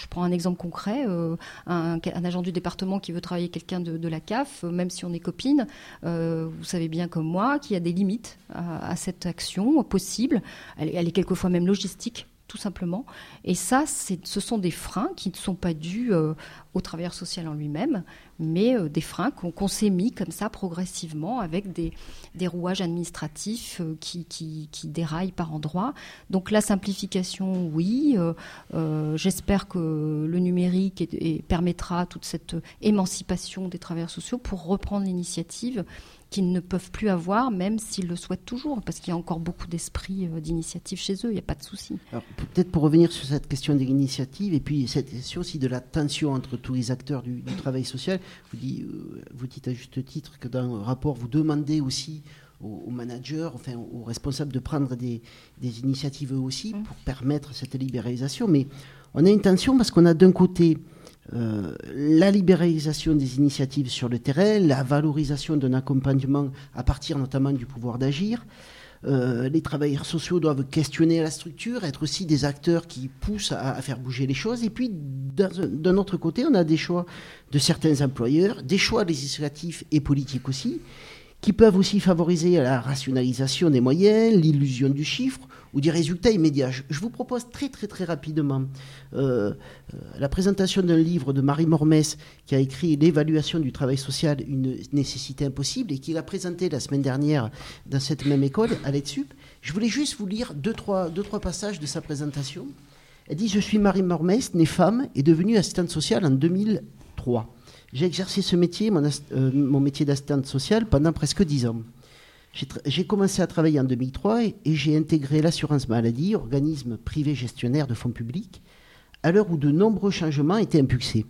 je prends un exemple concret. Euh, un, agent du département qui veut travailler quelqu'un de, la CAF, même si on est copine, euh, vous savez bien comme moi qu'il y a des limites à, cette action possible. Elle, est quelquefois même logistique tout simplement. Et ça, ce sont des freins qui ne sont pas dus euh, au travailleur social en lui-même, mais euh, des freins qu'on s'est mis comme ça progressivement avec des, des rouages administratifs euh, qui, qui, déraillent par endroits. Donc la simplification, oui. J'espère que le numérique permettra toute cette émancipation des travailleurs sociaux pour reprendre l'initiative qu'ils ne peuvent plus avoir, même s'ils le souhaitent toujours, parce qu'il y a encore beaucoup d'esprit euh, d'initiative chez eux, il n'y a pas de souci. Peut-être pour revenir sur cette question des initiatives, et puis cette question aussi de la tension entre tous les acteurs du, travail social, vous, dites, euh, vous dites à juste titre que dans le rapport, vous demandez aussi aux, managers, enfin aux responsables de prendre des, des initiatives eux aussi mmh. pour permettre cette libéralisation, mais on a une tension parce qu'on a d'un côté euh, la libéralisation des initiatives sur le terrain, la valorisation d'un accompagnement à partir notamment du pouvoir d'agir. Euh, les travailleurs sociaux doivent questionner la structure, être aussi des acteurs qui poussent à, faire bouger les choses. Et puis, d'un autre côté, on a des choix de certains employeurs, des choix législatifs et politiques aussi, qui peuvent aussi favoriser la rationalisation des moyens, l'illusion du chiffre ou des résultats immédiats. Je, vous propose très très très rapidement euh, euh, la présentation d'un livre de Marie Mormès qui a écrit L'évaluation du travail social, une nécessité impossible et qui l'a présenté la semaine dernière dans cette même école à l'EDSUP. Je voulais juste vous lire deux trois, passages de sa présentation. Elle dit Je suis Marie Mormès, née femme et devenue assistante sociale en 2003. J'ai exercé ce métier, euh, mon métier d'assistante sociale, pendant presque dix ans. J'ai commencé à travailler en 2003 et, j'ai intégré l'assurance maladie, organisme privé gestionnaire de fonds publics, à l'heure où de nombreux changements étaient impulsés.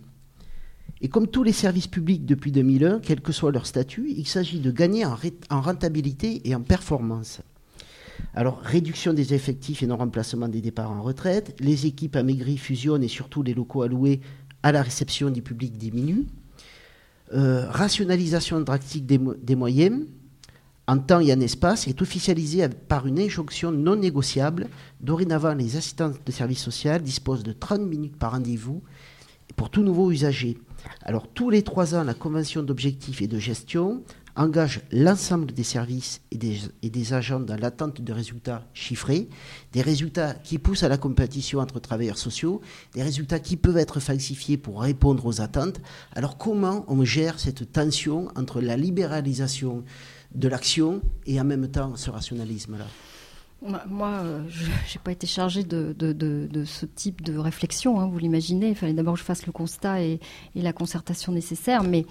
Et comme tous les services publics depuis 2001, quel que soit leur statut, il s'agit de gagner en, en, rentabilité et en performance. Alors, réduction des effectifs et non remplacement des départs en retraite, les équipes amaigries fusionnent et surtout les locaux alloués à la réception du public diminuent. Euh, rationalisation drastique des, des moyens, en temps et en espace est officialisé par une injonction non négociable. Dorénavant, les assistants de services social disposent de 30 minutes par rendez-vous pour tout nouveau usager. Alors, tous les trois ans, la convention d'objectifs et de gestion engage l'ensemble des services et des agents dans l'attente de résultats chiffrés, des résultats qui poussent à la compétition entre travailleurs sociaux, des résultats qui peuvent être falsifiés pour répondre aux attentes. Alors, comment on gère cette tension entre la libéralisation de l'action et en même temps ce rationalisme-là moi, euh, je n'ai pas été chargée de, de, ce type de réflexion, hein, vous l'imaginez. Il fallait d'abord que je fasse le constat et, la concertation nécessaire. Mais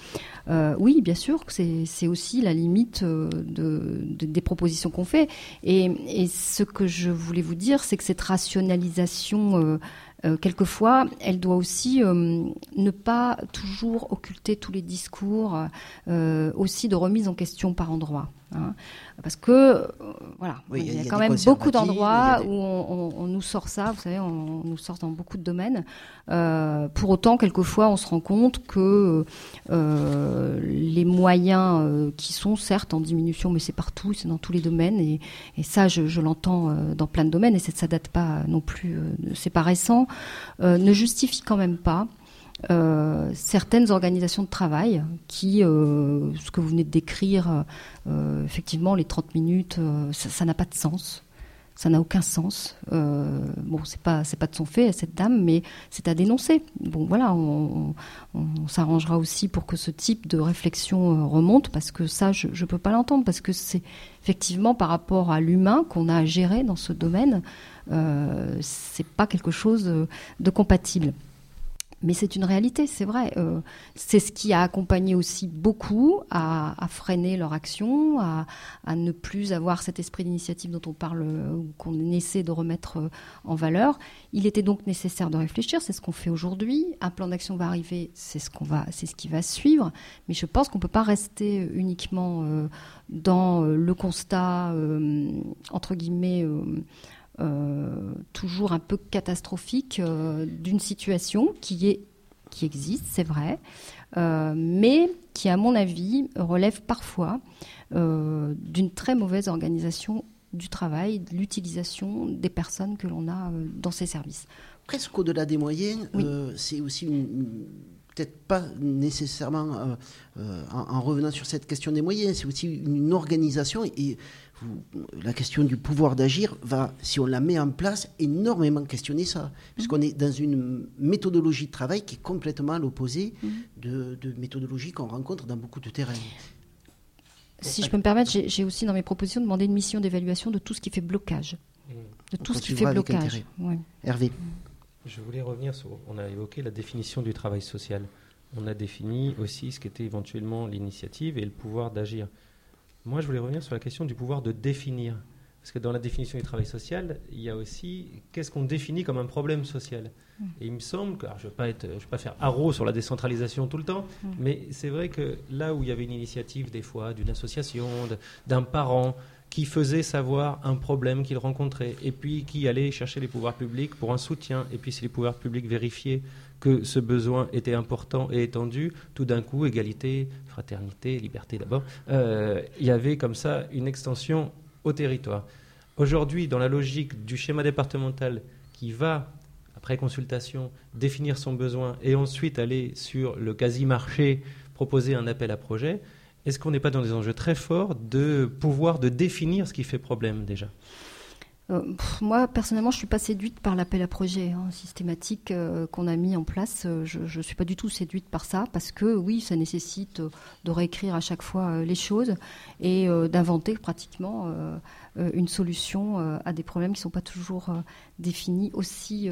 euh, oui, bien sûr, c'est aussi la limite euh, des propositions qu'on fait. Et, ce que je voulais vous dire, c'est que cette rationalisation euh, quelquefois, elle doit aussi euh, ne pas toujours occulter tous les discours, euh, aussi de remise en question par endroits. Hein. parce que, voilà, il y, a, quand même beaucoup d'endroits où on, nous sort ça, vous savez, on, nous sort dans beaucoup de domaines. pour autant, quelquefois, on se rend compte que les moyens qui sont certes en diminution, mais c'est partout, c'est dans tous les domaines, et, et ça, je, je l'entends dans plein de domaines, et ça date pas non plus, c'est pas récent. Euh, ne justifie quand même pas euh, certaines organisations de travail qui, euh, ce que vous venez de décrire, effectivement, les 30 minutes, ça n'a pas de sens. Ça n'a aucun sens. bon, c'est pas c'est pas de son fait cette dame, mais c'est à dénoncer. Bon, voilà, on, s'arrangera aussi pour que ce type de réflexion remonte, parce que ça, je ne peux pas l'entendre, parce que c'est effectivement par rapport à l'humain qu'on a à gérer dans ce domaine. Euh, c'est pas quelque chose de compatible. Mais c'est une réalité, c'est vrai. Euh, c'est ce qui a accompagné aussi beaucoup à, freiner leur action, à, ne plus avoir cet esprit d'initiative dont on parle, qu'on essaie de remettre en valeur. Il était donc nécessaire de réfléchir. C'est ce qu'on fait aujourd'hui. Un plan d'action va arriver. C'est ce qu'on va, c'est ce qui va suivre. Mais je pense qu'on peut pas rester uniquement euh, dans le constat entre guillemets euh, toujours un peu catastrophique euh, d'une situation qui, est, qui existe, c'est vrai, euh, mais qui, à mon avis, relève parfois d'une très mauvaise organisation du travail, de l'utilisation des personnes que l'on a dans ces services. Presque au-delà des moyens, c'est aussi peut-être pas nécessairement en, revenant sur cette question des moyens, c'est aussi une organisation et la question du pouvoir d'agir va, si on la met en place, énormément questionner ça. Puisqu'on est dans une méthodologie de travail qui est complètement à l'opposé de, de méthodologie qu'on rencontre dans beaucoup de terrains. Si je peux me permettre, j'ai aussi dans mes propositions demandé une mission d'évaluation de tout ce qui fait blocage. Mm. De tout ce qui fait blocage. Hervé. Je voulais revenir sur. On a évoqué la définition du travail social. On a défini aussi ce qu'était éventuellement l'initiative et le pouvoir d'agir. Moi, je voulais revenir sur la question du pouvoir de définir. Parce que dans la définition du travail social, il y a aussi qu'est-ce qu'on définit comme un problème social? Mm. Et il me semble que, je ne vais, vais, pas faire haro sur la décentralisation tout le temps, mm. mais c'est vrai que là où il y avait une initiative, des fois, d'une association, d'un parent, qui faisait savoir un problème qu'il rencontrait, et puis qui allait chercher les pouvoirs publics pour un soutien, et puis si les pouvoirs publics vérifiaient que ce besoin était important et étendu, tout d'un coup, égalité, fraternité, liberté d'abord, euh, il y avait comme ça une extension au territoire. Aujourd'hui, dans la logique du schéma départemental qui va, après consultation, définir son besoin et ensuite aller sur le quasi-marché, proposer un appel à projet, est-ce qu'on n'est pas dans des enjeux très forts de pouvoir de définir ce qui fait problème déjà? Euh, moi, personnellement, je ne suis pas séduite par l'appel à projet hein, systématique euh, qu'on a mis en place. Euh, je ne suis pas du tout séduite par ça, parce que oui, ça nécessite de réécrire à chaque fois les choses et d'inventer pratiquement une solution à des problèmes qui ne sont pas toujours définis aussi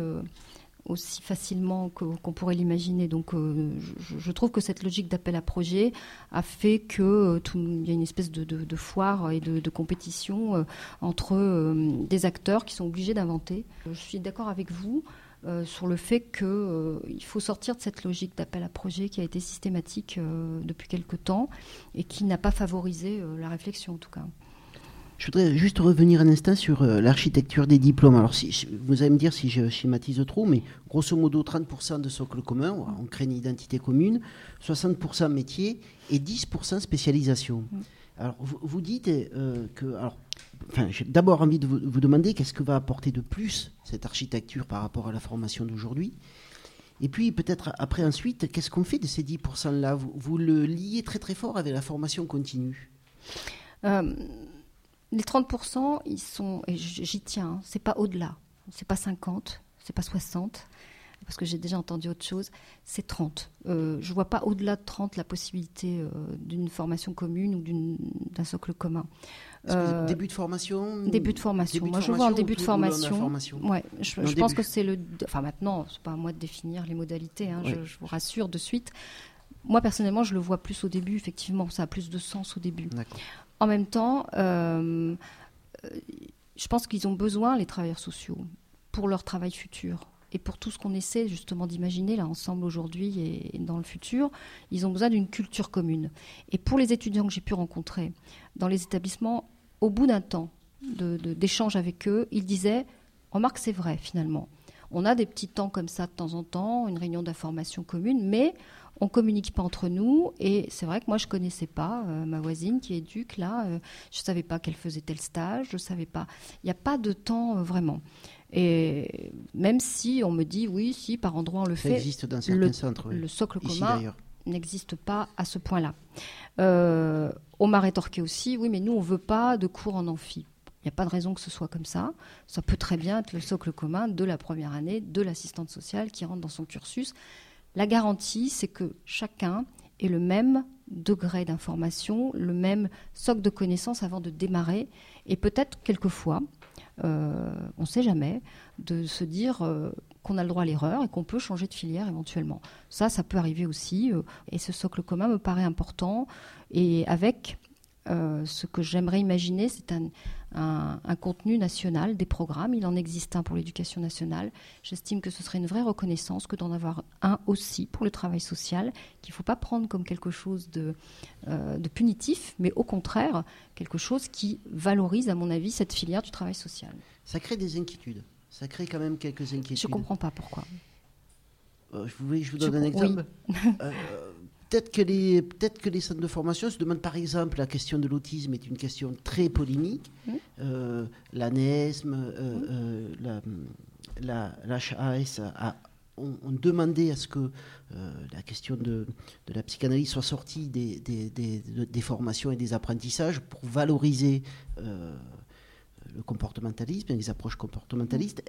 aussi facilement qu'on pourrait l'imaginer. Donc, euh, je, trouve que cette logique d'appel à projet a fait que euh, y a une espèce de, foire et de, compétition euh, entre des acteurs qui sont obligés d'inventer. Je suis d'accord avec vous. sur le fait qu'il faut sortir de cette logique d'appel à projet qui a été systématique depuis quelque temps et qui n'a pas favorisé la réflexion en tout cas. Je voudrais juste revenir un instant sur euh, l'architecture des diplômes. Alors, si, vous allez me dire si je schématise trop, mais grosso modo, 30% de socle commun, on crée une identité commune, 60% métier et 10% spécialisation. Mm. Alors, vous, dites euh, que. Alors, enfin, j'ai d'abord envie de vous, demander qu'est-ce que va apporter de plus cette architecture par rapport à la formation d'aujourd'hui et puis peut-être après ensuite, qu'est-ce qu'on fait de ces 10%-là vous, vous, le liez très très fort avec la formation continue? Euh, les 30%, ils sont, et j'y tiens, hein, c'est pas au-delà. C'est pas 50, c'est pas 60. parce que j'ai déjà entendu autre chose, c'est 30. Euh, je ne vois pas au-delà de 30 la possibilité euh, d'une formation commune ou d'un socle commun. Euh, début de formation Début de formation. Début de Moi, je vois en formation début de formation. formation Ouais, je, pense que c'est le. Enfin, maintenant, c'est pas à moi de définir les modalités. hein, je, je vous rassure de suite. Moi, personnellement, je le vois plus au début. Effectivement, ça a plus de sens au début. En même temps, euh, je pense qu'ils ont besoin, les travailleurs sociaux, pour leur travail futur et pour tout ce qu'on essaie justement d'imaginer là ensemble aujourd'hui et, dans le futur, ils ont besoin d'une culture commune. Et pour les étudiants que j'ai pu rencontrer dans les établissements, au bout d'un temps d'échange avec eux, ils disaient, remarque c'est vrai finalement, on a des petits temps comme ça de temps en temps, une réunion d'information commune, mais on communique pas entre nous. Et c'est vrai que moi, je connaissais pas euh, ma voisine qui est éduque là. euh, je savais pas qu'elle faisait tel stage. Je savais pas. Il n'y a pas de temps euh, vraiment. Et même si on me dit oui, si par endroit on le Ça fait, existe dans certains le, centres, oui. le socle Ici, commun n'existe pas à ce point-là. Euh, on m'a rétorqué aussi, oui, mais nous, on veut pas de cours en amphi. Il n'y a pas de raison que ce soit comme ça. Ça peut très bien être le socle commun de la première année de l'assistante sociale qui rentre dans son cursus. La garantie, c'est que chacun ait le même degré d'information, le même socle de connaissances avant de démarrer. Et peut-être quelquefois, euh, on ne sait jamais, de se dire euh, qu'on a le droit à l'erreur et qu'on peut changer de filière éventuellement. Ça, ça peut arriver aussi. euh, et ce socle commun me paraît important. Et avec euh, ce que j'aimerais imaginer, c'est un, un- un contenu national, des programmes. Il en existe un pour l'éducation nationale. J'estime que ce serait une vraie reconnaissance que d'en avoir un aussi pour le travail social, qu'il ne faut pas prendre comme quelque chose de, euh, de punitif, mais au contraire, quelque chose qui valorise, à mon avis, cette filière du travail social. Ça crée des inquiétudes. Ça crée quand même quelques inquiétudes. Je ne comprends pas pourquoi. Euh, je, voulais, je vous Je donne un com- oui. peut-être que, les, peut-être que les centres de formation se demandent par exemple la question de l'autisme est une question très polémique. Mm. Euh, L'ANESM, euh, euh, la, la, l'HAS ont, ont demandé à ce que euh, la question de, de la psychanalyse soit sortie des, des, des- de- des formations et des apprentissages pour valoriser le comportementalisme les approches comportementalistes.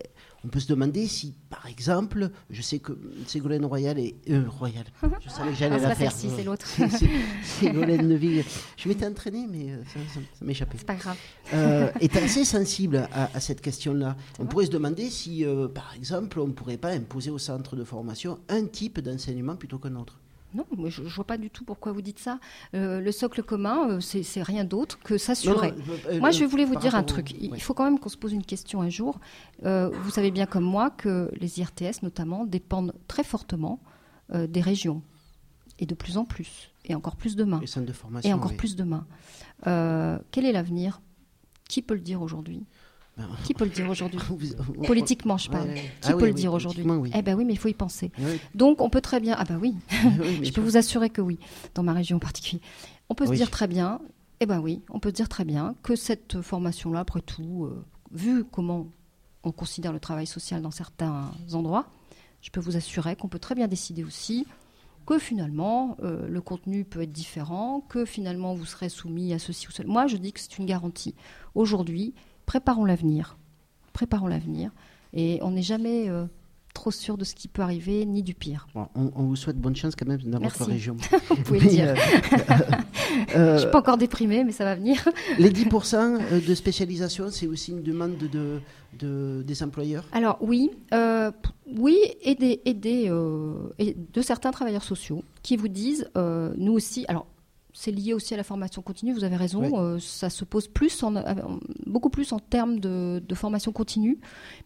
On peut se demander si, par exemple, je sais que Ségolène Royal est... euh, Royal, je savais que j'allais Ah, c'est la faire. celle-ci, c'est l'autre. Ségolène Neville. Je m'étais entraîné, mais euh, ça, ça- ça m'échappait. C'est pas grave. Euh, est assez sensible à, à cette question-là. On pourrait se demander si, euh, par exemple, on ne pourrait pas imposer au centre de formation un type d'enseignement plutôt qu'un autre. Non, je ne vois pas du tout pourquoi vous dites ça. Euh, le socle commun, euh, c'est rien d'autre que s'assurer. Euh, Moi, je voulais vous dire un au- truc. Il faut quand même qu'on se pose une question un jour. Vous savez bien comme moi que les IRTS, notamment, dépendent très fortement des régions. Et de plus en plus. Et encore plus demain. Les centres de formation, Et encore oui. plus demain. Quel est l'avenir? Qui peut le dire aujourd'hui? Ben, Qui peut le dire aujourd'hui Politiquement, je Ouais, parle. ouais. Qui Ah peut oui, le oui, dire aujourd'hui oui. Eh ben oui, mais il faut y penser. Oui. Donc on peut très bien. Ah ben oui. Bien je peux vous assurer que oui, dans ma région en particulier. On peut se dire très bien. Eh ben oui, on peut se dire très bien que cette formation-là, après tout, euh, vu comment on considère le travail social dans certains endroits, je peux vous assurer qu'on peut très bien décider aussi que finalement euh, le contenu peut être différent, que finalement vous serez soumis à ceci ou cela. Moi, je dis que c'est une garantie. Aujourd'hui, préparons l'avenir. Préparons l'avenir. Et on n'est jamais euh, trop sûr de ce qui peut arriver, ni du pire. Bon, on, on vous souhaite bonne chance quand même dans Merci. votre région. Vous pouvez le dire. euh, euh, Je suis pas encore déprimée, mais ça va venir. Les 10% de spécialisation, c'est aussi une demande de, de- des employeurs? Alors oui, euh, oui, et, des, et, des, euh, et de certains travailleurs sociaux qui vous disent, euh, nous aussi, alors c'est lié aussi à la formation continue, vous avez raison, Oui. euh, ça se pose plus en, en- beaucoup plus en termes de, de formation continue,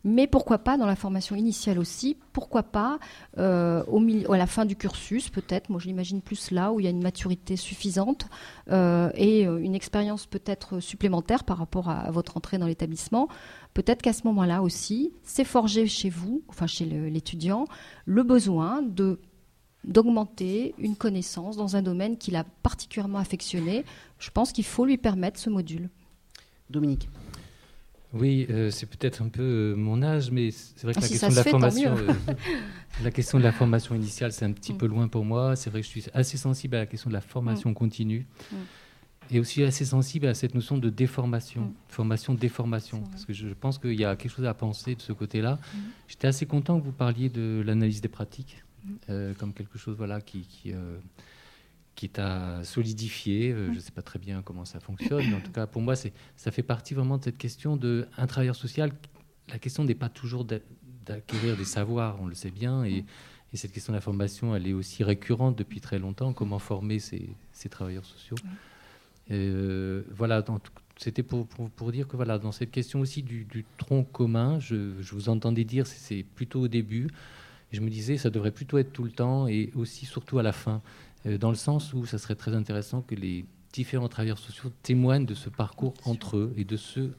mais pourquoi pas dans la formation initiale aussi, pourquoi pas euh, au milieu, à la fin du cursus peut-être, moi je l'imagine plus là où il y a une maturité suffisante euh, et euh, une expérience peut-être supplémentaire par rapport à, à votre entrée dans l'établissement, peut-être qu'à ce moment-là aussi, c'est forgé chez vous, enfin chez le- l'étudiant, le besoin de d'augmenter une connaissance dans un domaine qu'il a particulièrement affectionné. Je pense qu'il faut lui permettre ce module. Dominique Oui, euh, c'est peut-être un peu euh, mon âge, mais c'est vrai que Ah, la si question de la fait, formation, euh, la question de la formation initiale, c'est un petit Mm. peu loin pour moi. C'est vrai que je suis assez sensible à la question de la formation continue. Mm. et aussi assez sensible à cette notion de déformation, formation-déformation, parce que je pense qu'il y a quelque chose à penser de ce côté-là. J'étais assez content que vous parliez de l'analyse des pratiques euh, comme quelque chose voilà, qui, qui, euh, qui est à solidifier. Euh, je ne sais pas très bien comment ça fonctionne, mais en tout cas, pour moi, ça fait partie vraiment de cette question d'un travailleur social. La question n'est pas toujours d'acquérir des savoirs, on le sait bien, et, et, cette question de la formation, elle est aussi récurrente depuis très longtemps. Comment former ces, ces travailleurs sociaux euh, voilà, c'était pour, pour, dire que voilà, dans cette question aussi du, tronc commun, je, je, vous entendais dire, c'est plutôt au début, je me disais, ça devrait plutôt être tout le temps et aussi surtout à la fin, euh, dans le sens où ça serait très intéressant que les différents travailleurs sociaux témoignent de ce parcours entre eux et de ce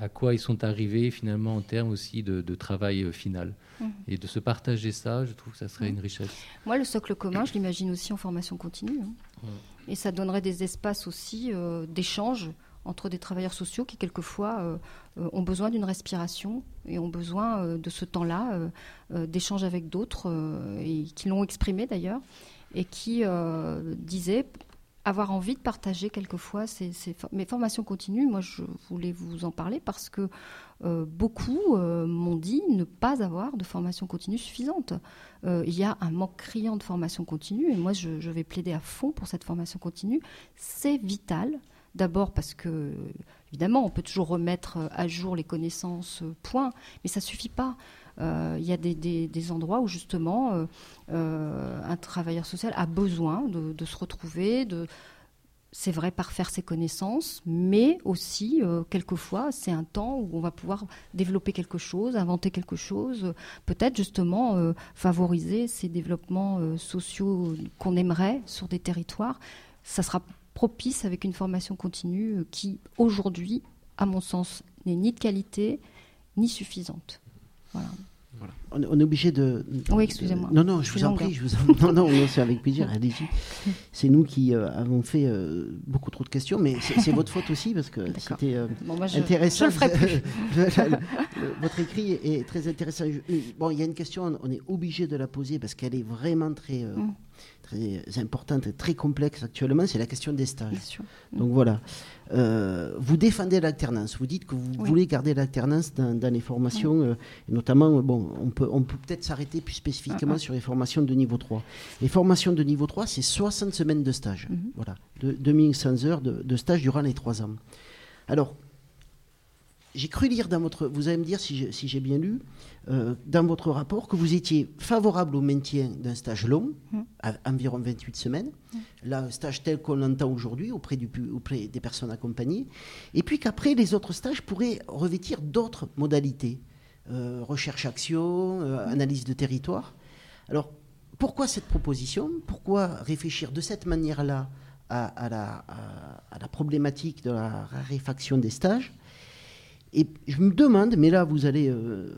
à quoi ils sont arrivés finalement en termes aussi de, travail euh, final. Mmh. Et de se partager ça, je trouve que ça serait mmh. une richesse. Moi, le socle commun, je l'imagine aussi en formation continue. Hein. Mmh. Et ça donnerait des espaces aussi euh, d'échange entre des travailleurs sociaux qui, quelquefois, euh, euh, ont besoin d'une respiration et ont besoin de ce temps-là d'échange avec d'autres, et qui l'ont exprimé d'ailleurs, et qui disaient avoir envie de partager quelquefois ces, mes formations continues. Moi, je voulais vous en parler parce que euh, beaucoup euh, m'ont dit ne pas avoir de formation continue suffisante. Euh, il y a un manque criant de formation continue et moi, je, vais plaider à fond pour cette formation continue. C'est vital. D'abord parce que, évidemment, on peut toujours remettre à jour les connaissances, point, mais ça suffit pas. Il y a des, endroits où justement un travailleur social a besoin de, se retrouver, c'est vrai par faire ses connaissances, mais aussi euh, quelquefois c'est un temps où on va pouvoir développer quelque chose, inventer quelque chose, peut-être justement euh, favoriser ces développements euh, sociaux qu'on aimerait sur des territoires. Ça sera propice avec une formation continue qui aujourd'hui, à mon sens, n'est ni de qualité ni suffisante. Voilà. On, est obligé de. Oui, excusez-moi. Non, non, je, vous en prie. Je vous Non, non, c'est avec plaisir. Allez-y. C'est nous qui euh, avons fait euh, beaucoup trop de questions, mais c'est votre faute aussi parce que c'était euh, intéressant. Je le ferai plus. votre écrit est très intéressant. bon, il y a une question, on est obligé de la poser parce qu'elle est vraiment très. Mm très importante et très complexe actuellement, c'est la question des stages. Donc voilà. Euh, vous défendez l'alternance. Vous dites que vous voulez garder l'alternance dans, les formations, euh, et notamment, bon, on peut on peut peut-être s'arrêter plus spécifiquement ah, ah. sur les formations de niveau 3. Les formations de niveau 3, c'est 60 semaines de stage. Mhm. Voilà, de, 2100 heures de, de stage durant les 3 ans. Alors, j'ai cru lire dans votre, vous allez me dire si j'ai bien lu, euh, dans votre rapport que vous étiez favorable au maintien d'un stage long, mmh. à environ 28 semaines, mmh. là un stage tel qu'on l'entend aujourd'hui auprès, auprès des personnes accompagnées, et puis qu'après les autres stages pourraient revêtir d'autres modalités, euh, recherche-action, euh, mmh. analyse de territoire. Alors pourquoi cette proposition? Pourquoi réfléchir de cette manière-là à, la, à, la, problématique de la raréfaction des stages? Et je me demande, mais là vous allez, euh,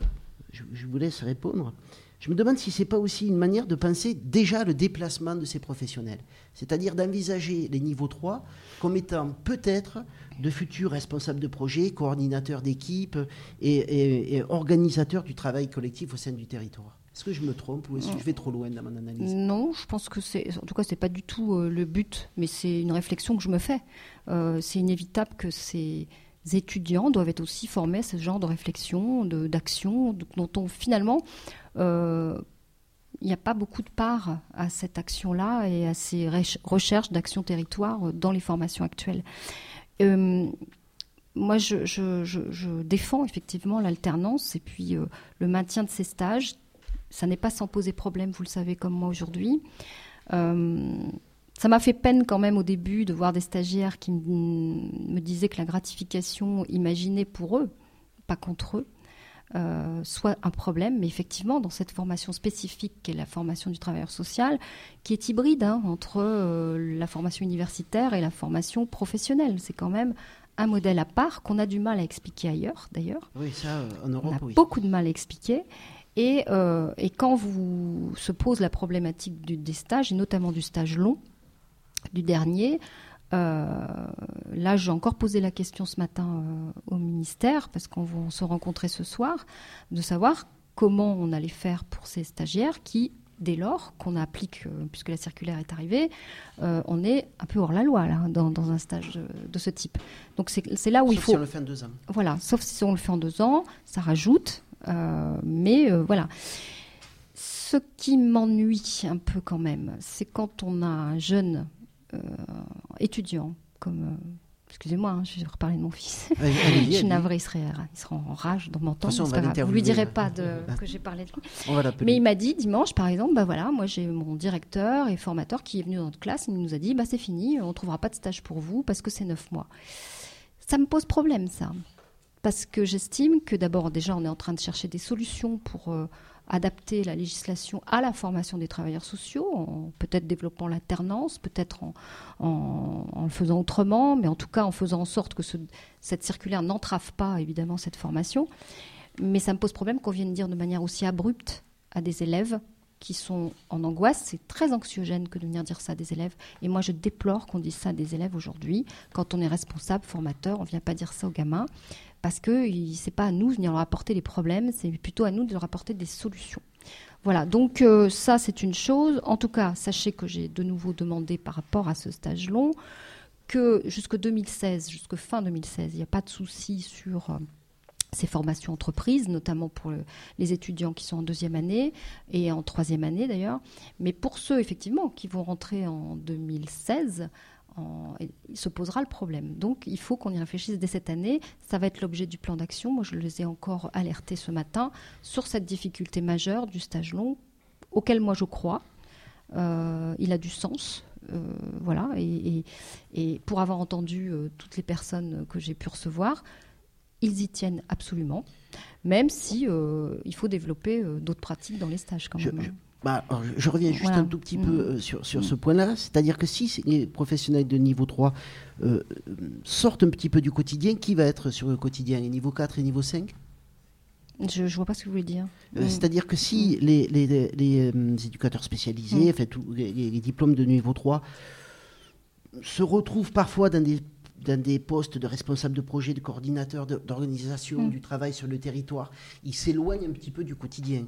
je, vous laisse répondre, je me demande si ce n'est pas aussi une manière de penser déjà le déplacement de ces professionnels. C'est-à-dire d'envisager les niveaux 3 comme étant peut-être de futurs responsables de projet, coordinateurs d'équipe et, organisateurs du travail collectif au sein du territoire. Est-ce que je me trompe ou est-ce que je vais trop loin dans mon analyse? Non, je pense que c'est, en tout cas, c'est pas du tout euh, le but, mais c'est une réflexion que je me fais. Euh, c'est inévitable que c'est étudiants doivent être aussi formés à ce genre de réflexion, d'action, dont on finalement euh, il n'y a pas beaucoup de part à cette action-là et à ces recherches d'action territoire dans les formations actuelles. Euh, moi, je, défends effectivement l'alternance et puis euh, le maintien de ces stages. Ça n'est pas sans poser problème, vous le savez comme moi aujourd'hui. Ça m'a fait peine quand même au début de voir des stagiaires qui me disaient que la gratification imaginée pour eux, pas contre eux, euh, soit un problème. Mais effectivement, dans cette formation spécifique qui est la formation du travailleur social, qui est hybride hein, entre euh, la formation universitaire et la formation professionnelle, c'est quand même un modèle à part qu'on a du mal à expliquer ailleurs, d'ailleurs. Oui, ça, en Europe, On a beaucoup de mal à expliquer. Et, euh, et, quand vous se pose la problématique du, des stages, et notamment du stage long, du dernier. Euh, là, j'ai encore posé la question ce matin euh, au ministère, parce qu'on va se rencontrer ce soir, de savoir comment on allait faire pour ces stagiaires qui dès lors qu'on applique, euh, puisque la circulaire est arrivée, on est un peu hors la loi là, dans, dans un stage de, ce type. Donc c'est là où il Sauf faut. si on le fait en deux ans. Voilà, sauf si on le fait en deux ans, ça rajoute. mais voilà. Ce qui m'ennuie un peu quand même, c'est quand on a un jeune euh, étudiant, comme. euh, Excusez-moi, hein, je vais reparler de mon fils. Allez, je suis navrée, il, serait, il sera en rage dans mon temps. De pas grave. Vous lui direz pas de, que j'ai parlé de lui. On va l'appeler. Mais il m'a dit dimanche, par exemple, bah voilà, moi j'ai mon directeur et formateur qui est venu dans notre classe, il nous a dit, bah c'est fini, on trouvera pas de stage pour vous parce que c'est neuf mois. Ça me pose problème, ça. Parce que j'estime que d'abord, déjà, on est en train de chercher des solutions pour euh, adapter la législation à la formation des travailleurs sociaux, en peut-être développant l'alternance, peut-être en, le faisant autrement, mais en tout cas en faisant en sorte que ce- cette circulaire n'entrave pas, évidemment, cette formation. Mais ça me pose problème qu'on vienne dire de manière aussi abrupte à des élèves qui sont en angoisse. C'est très anxiogène que de venir dire ça à des élèves. Et moi, je déplore qu'on dise ça à des élèves aujourd'hui. Quand on est responsable, formateur, on ne vient pas dire ça aux gamins parce que ce n'est pas à nous de venir leur apporter les problèmes, c'est plutôt à nous de leur apporter des solutions. Voilà, donc euh, ça c'est une chose. En tout cas, sachez que j'ai de nouveau demandé par rapport à ce stage long que jusque 2016, jusque fin 2016, il n'y a pas de souci sur euh, ces formations entreprises, notamment pour le- les étudiants qui sont en deuxième année et en troisième année d'ailleurs. Mais pour ceux effectivement qui vont rentrer en 2016, en- il se posera le problème. Donc il faut qu'on y réfléchisse dès cette année. Ça va être l'objet du plan d'action. Moi, je les ai encore alertés ce matin sur cette difficulté majeure du stage long, auquel moi je crois. Euh, il a du sens. euh, voilà. Et, et- et pour avoir entendu euh, toutes les personnes que j'ai pu recevoir, ils y tiennent absolument, même si euh, il faut développer d'autres pratiques dans les stages quand Je- même. Je- bah, alors, je- reviens juste Voilà. un tout petit Mm. peu euh, sur, sur Mm. ce point-là, c'est-à-dire que si les professionnels de niveau 3 euh, sortent un petit peu du quotidien, qui va être sur le quotidien? Les niveau 4 et niveau 5 Je ne vois pas ce que vous voulez dire. Euh, Mm. C'est-à-dire que si les, les- les, les, euh, éducateurs spécialisés, Mm. enfin, les, diplômes de niveau 3, se retrouvent parfois dans des, dans des postes de responsable de projet, de coordinateur d'organisation Mm. du travail sur le territoire, ils s'éloignent un petit peu du quotidien,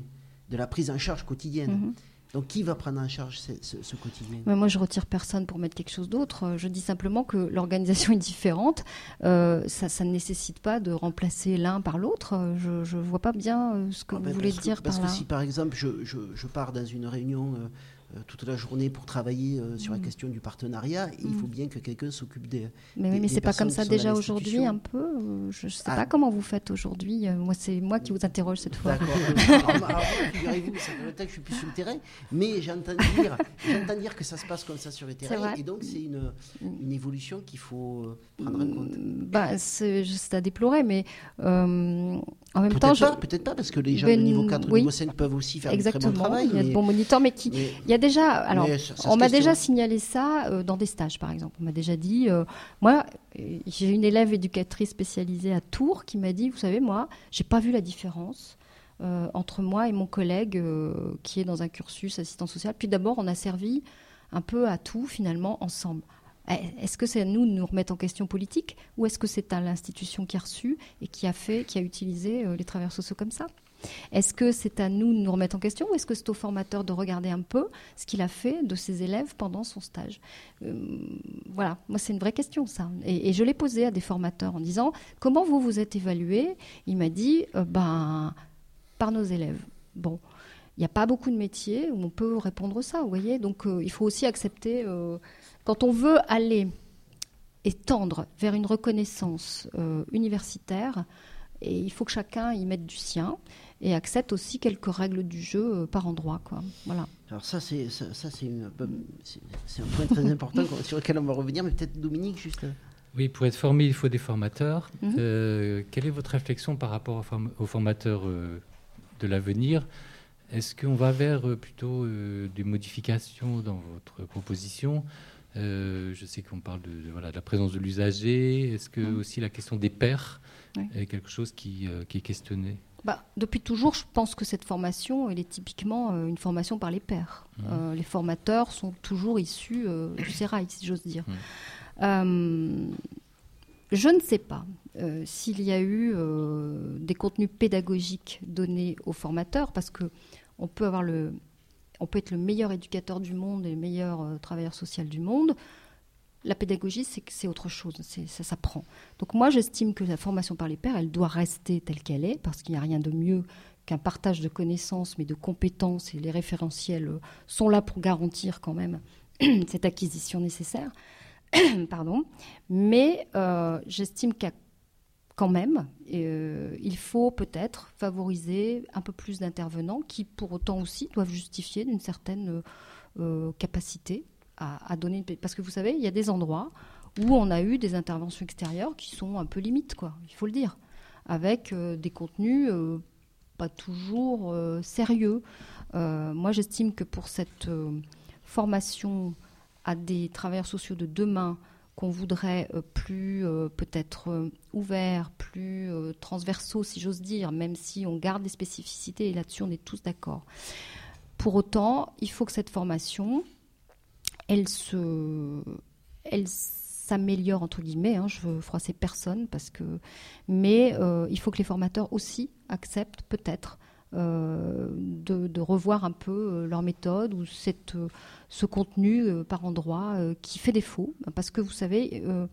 de la prise en charge quotidienne. Mhm. Donc qui va prendre en charge ce, ce- ce quotidien? Mais moi, je retire personne pour mettre quelque chose d'autre. Euh, Je dis simplement que l'organisation est différente. Euh, ça, ça ne nécessite pas de remplacer l'un par l'autre. Euh, Je ne vois pas bien ce que Ah vous ben, voulez parce que- dire Parce par que là. si par exemple je, je- je pars dans une réunion euh, toute la journée pour travailler euh, sur la Mm. question du partenariat, il Mm. faut bien que quelqu'un s'occupe des. Mais oui, des- mais c'est pas comme ça déjà aujourd'hui un peu. Euh, Je ne sais Ah. pas comment vous faites aujourd'hui. Euh, Moi, c'est moi qui vous interroge cette fois. D'accord. alors, alors, figurez-vous, ça fait longtemps que je suis plus sur le terrain, mais j'entends dire, j'entends dire que ça se passe comme ça sur le terrain, et donc c'est une, une évolution qu'il faut euh, prendre en compte. Bah, c'est à déplorer, mais euh, en même temps, Peut-être pas, peut-être pas, parce que les gens Ben, de niveau 4 oui. niveau 5 peuvent aussi faire Exactement, très bon travail. il y a de mais- bons moniteurs, mais qui, mais- il y a déjà, alors, mais ça- ça on m'a déjà signalé ça euh, dans des stages, par exemple. On m'a déjà dit, euh, moi, j'ai une élève éducatrice spécialisée à Tours qui m'a dit, vous savez, moi, j'ai pas vu la différence. euh, entre moi et mon collègue qui est dans un cursus assistant social. Puis d'abord, on a servi un peu à tout finalement ensemble. Eh, Est-ce que c'est à nous de nous remettre en question politique ou est-ce que c'est à l'institution qui a reçu et qui a fait, qui a utilisé euh, les travailleurs sociaux comme ça? Est-ce que c'est à nous de nous remettre en question ou est-ce que c'est au formateur de regarder un peu ce qu'il a fait de ses élèves pendant son stage? Euh, Voilà, moi c'est une vraie question ça. Et, je l'ai posé à des formateurs en disant comment vous vous êtes évalué? Il m'a dit euh, ben par nos élèves. Bon, il n'y a pas beaucoup de métiers où on peut répondre ça, vous voyez. Donc il faut aussi accepter, quand on veut aller et tendre vers une reconnaissance euh, universitaire, et il faut que chacun y mette du sien et accepte aussi quelques règles du jeu euh, par endroit. Quoi. Voilà. Alors ça, c'est ça, ça, c'est une- c'est- c'est un point très important sur lequel on va revenir, mais peut-être Dominique juste. euh, Oui, pour être formé, il faut des formateurs. Mhm. Euh, quelle est votre réflexion par rapport aux, form- aux formateurs euh, de l'avenir? Est-ce qu'on va vers euh, plutôt euh, des modifications dans votre proposition? Euh, Je sais qu'on parle de, de, voilà, de la présence de l'usager. Est-ce que Mhm. aussi la question des pairs Oui. est quelque chose qui, euh, qui est questionné? Bah, depuis toujours, je pense que cette formation, elle est typiquement euh, une formation par les pairs. Euh, les formateurs sont toujours issus du sérail, si j'ose dire. Euh, je ne sais pas s'il y a eu des contenus pédagogiques donnés aux formateurs, parce que on peut avoir le on peut être le meilleur éducateur du monde et le meilleur euh, travailleur social du monde. La pédagogie, c'est autre chose, ça s'apprend. Donc moi, j'estime que la formation par les pairs, elle doit rester telle qu'elle est, parce qu'il n'y a rien de mieux qu'un partage de connaissances, mais de compétences, et les référentiels euh, sont là pour garantir quand même cette acquisition nécessaire. Pardon. Mais euh, j'estime qu'à quand même, euh, il faut peut-être favoriser un peu plus d'intervenants qui, pour autant aussi, doivent justifier d'une certaine euh, capacité à, donner. une- Parce que vous savez, il y a des endroits où on a eu des interventions extérieures qui sont un peu limites, quoi. Il faut le dire, avec euh, des contenus euh, pas toujours euh, sérieux. Euh, moi, j'estime que pour cette euh, formation à des travailleurs sociaux de demain qu'on voudrait euh, plus euh, peut-être euh, ouverts, plus transversaux, si j'ose dire, même si on garde des spécificités, et là-dessus on est tous d'accord. Pour autant, il faut que cette formation, elle se, elle s'améliore entre guillemets. hein, je veux froisser personne parce que, mais il faut que les formateurs aussi acceptent peut-être de, de revoir un peu euh, leur méthode ou cette, euh, ce contenu euh, par endroit euh, qui fait défaut. Parce que vous savez, euh,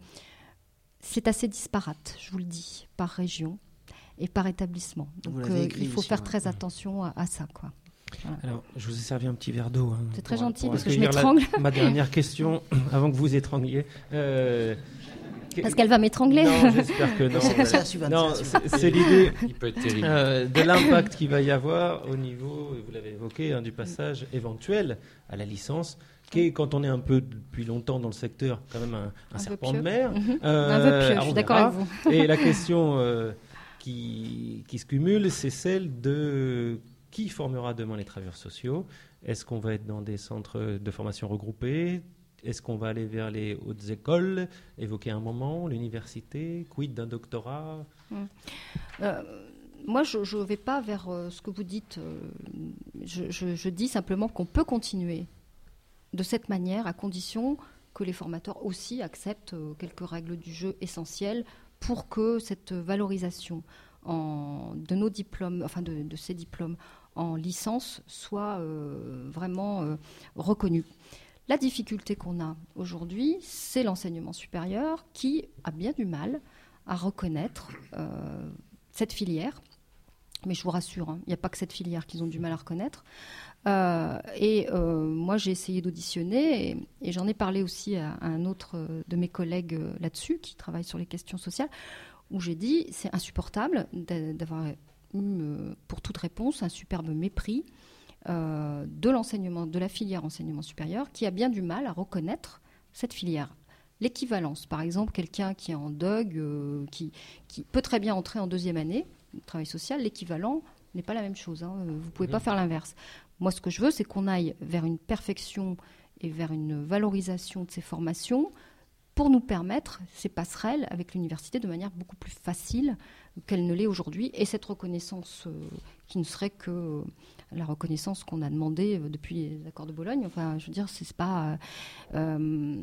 c'est assez disparate, je vous le dis, par région et par établissement. Donc euh, il faut aussi, faire ouais. très attention à, à ça. Quoi. Voilà. Alors, je vous ai servi un petit verre d'eau. hein, C'est très gentil, pour parce que je m'étrangle. Ma dernière question, avant que vous étrangliez. Euh, Parce qu'elle va m'étrangler. Non, j'espère que non. C'est- Non, l'idée euh, de l'impact qu'il va y avoir au niveau, vous l'avez évoqué, hein, du passage éventuel à la licence, qui est, quand on est un peu depuis longtemps dans le secteur, quand même un, serpent de mer. Euh, Un peu pieux, je suis d'accord avec vous. Et la question euh, qui, qui se cumule, c'est celle de qui formera demain les travailleurs sociaux? Est-ce qu'on va être dans des centres de formation regroupés? Est-ce qu'on va aller vers les hautes écoles Évoquer un moment, l'université Quid d'un doctorat Euh, moi, je ne vais pas vers euh, ce que vous dites. euh, je, dis simplement qu'on peut continuer de cette manière, à condition que les formateurs aussi acceptent quelques règles du jeu essentielles pour que cette valorisation de nos diplômes, enfin de, ces diplômes en licence soit vraiment reconnue. La difficulté qu'on a aujourd'hui, c'est l'enseignement supérieur qui a bien du mal à reconnaître euh, cette filière. Mais je vous rassure, hein, il n'y a pas que cette filière qu'ils ont du mal à reconnaître. Euh, et euh, moi, j'ai essayé d'auditionner et, j'en ai parlé aussi à, à un autre de mes collègues là-dessus qui travaille sur les questions sociales, où j'ai dit c'est insupportable d'a- d'avoir eu, pour toute réponse un superbe mépris euh, de l'enseignement, de la filière enseignement supérieur, qui a bien du mal à reconnaître cette filière. L'équivalence, par exemple, quelqu'un qui est en DUG, euh, qui, qui peut très bien entrer en deuxième année travail social, l'équivalent n'est pas la même chose. hein. Vous ne pouvez pas faire l'inverse. Moi, ce que je veux, c'est qu'on aille vers une perfection et vers une valorisation de ces formations pour nous permettre ces passerelles avec l'université de manière beaucoup plus facile qu'elle ne l'est aujourd'hui. Et cette reconnaissance euh, qui ne serait que la reconnaissance qu'on a demandée euh, depuis les accords de Bologne. Enfin, je veux dire, c'est pas. euh, euh,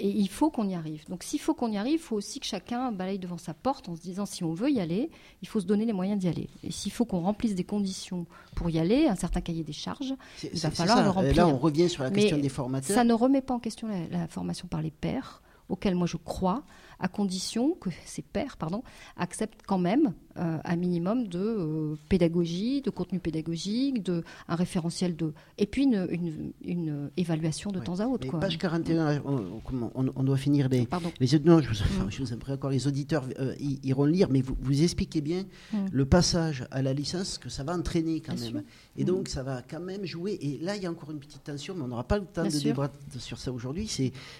et il faut qu'on y arrive. Donc, s'il faut qu'on y arrive, il faut aussi que chacun balaye devant sa porte en se disant si on veut y aller, il faut se donner les moyens d'y aller. Et s'il faut qu'on remplisse des conditions pour y aller, un certain cahier des charges, il va falloir c'est le ça. remplir. Là, on revient sur la Mais question des formateurs. Ça ne remet pas en question la, la formation par les pairs, auquel moi je crois, à condition que ces pairs pardon, acceptent quand même euh, un minimum de euh, pédagogie, de contenu pédagogique, de, un référentiel de. et puis une, une- une évaluation de temps à autre. Mais quoi. page 41, on, on- on- doit finir les. Pardon. les non, je vous, enfin, je vous en prie encore, les auditeurs euh, iront lire, mais vous, vous expliquez bien Mm. le passage à la licence que ça va entraîner quand Bien même. sûr. Et Mm. donc, ça va quand même jouer. Et là, il y a encore une petite tension, mais on n'aura pas le temps Bien de débattre sur ça aujourd'hui.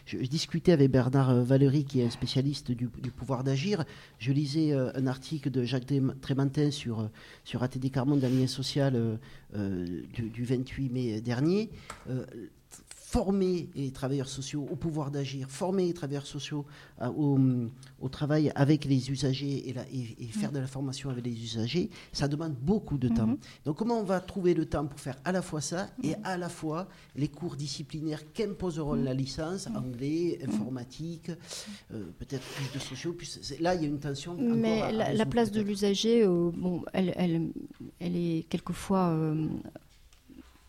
Je, je discutais avec Bernard euh, Valéry, qui est un spécialiste du, pouvoir d'agir. Je lisais euh, un article de Jacques Trém- Trémantin sur, euh, ATD Carmon le lien social euh, du 28 mai dernier. Euh, former les travailleurs sociaux au pouvoir d'agir, former les travailleurs sociaux à- au, au travail avec les usagers et, la- et- et faire de la formation avec les usagers, ça demande beaucoup de temps. Mhm. Donc comment on va trouver le temps pour faire à la fois ça et à la fois les cours disciplinaires qu'imposeront la licence, anglais, informatique, euh, peut-être plus de sociaux. Plus, là, il y a une tension. Mais la, place de l'usager, euh, bon, elle, elle, elle est quelquefois euh,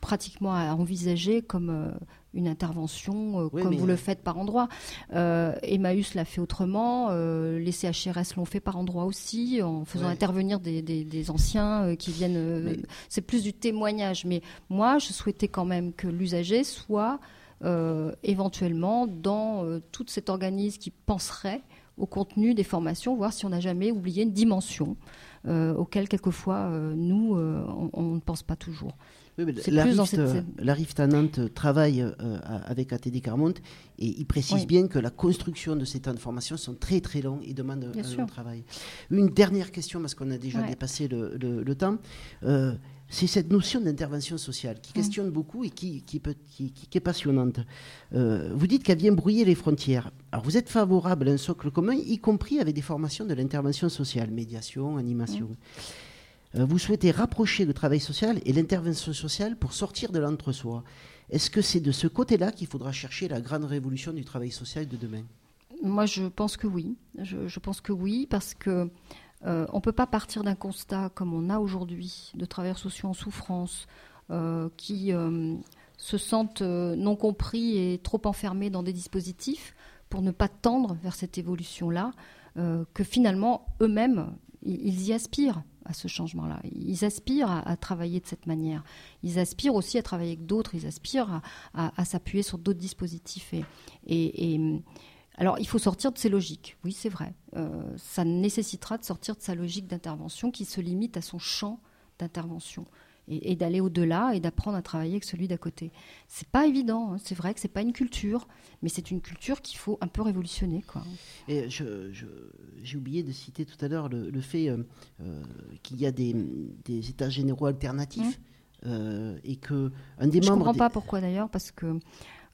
pratiquement à envisager comme euh, une intervention euh, Oui, comme vous le faites par endroit. Euh, Emmaüs l'a fait autrement, euh, les CHRS l'ont fait par endroit aussi, en faisant Ouais. intervenir des, des- des anciens euh, qui viennent. euh, Mais- C'est plus du témoignage, mais moi, je souhaitais quand même que l'usager soit euh, éventuellement dans euh, tout cet organisme qui penserait au contenu des formations, voir si on n'a jamais oublié une dimension euh, auquel quelquefois euh, nous euh, on, on ne pense pas toujours. Oui, mais C'est la, plus dans Rift, cette- euh, la Rift à Nantes travaille euh, avec ATD Carmont et il précise Oui. bien que la construction de ces temps de formation sont très très longs et demandent Bien un sûr. long travail. Une dernière question, parce qu'on a déjà Ouais. dépassé le, le- le temps. Euh, c'est cette notion d'intervention sociale qui questionne beaucoup et qui, qui, peut- qui- qui- qui est passionnante. Euh, vous dites qu'elle vient brouiller les frontières. Alors vous êtes favorable à un socle commun, y compris avec des formations de l'intervention sociale, médiation, animation. Mmh. Euh, vous souhaitez rapprocher le travail social et l'intervention sociale pour sortir de l'entre-soi. Est-ce que c'est de ce côté-là qu'il faudra chercher la grande révolution du travail social de demain? Moi, je pense que oui. Je, pense que oui, parce que euh, on peut pas partir d'un constat comme on a aujourd'hui de travailleurs sociaux en souffrance, euh, qui se sentent non compris et trop enfermés dans des dispositifs pour ne pas tendre vers cette évolution-là, que finalement eux-mêmes ils y aspirent à ce changement-là. Ils aspirent à, travailler de cette manière. Ils aspirent aussi à travailler avec d'autres. Ils aspirent à, s'appuyer sur d'autres dispositifs. Et, alors, il faut sortir de ces logiques. Oui, c'est vrai. Euh, ça nécessitera de sortir de sa logique d'intervention qui se limite à son champ d'intervention et, et d'aller au-delà et d'apprendre à travailler avec celui d'à côté. C'est pas évident. hein. C'est vrai que c'est pas une culture, mais c'est une culture qu'il faut un peu révolutionner, quoi. Et je- je- j'ai oublié de citer tout à l'heure le, le fait euh, euh, qu'il y a des, des états généraux alternatifs euh, et que un des Mmh. Je membres comprends des- pas pourquoi d'ailleurs, parce que,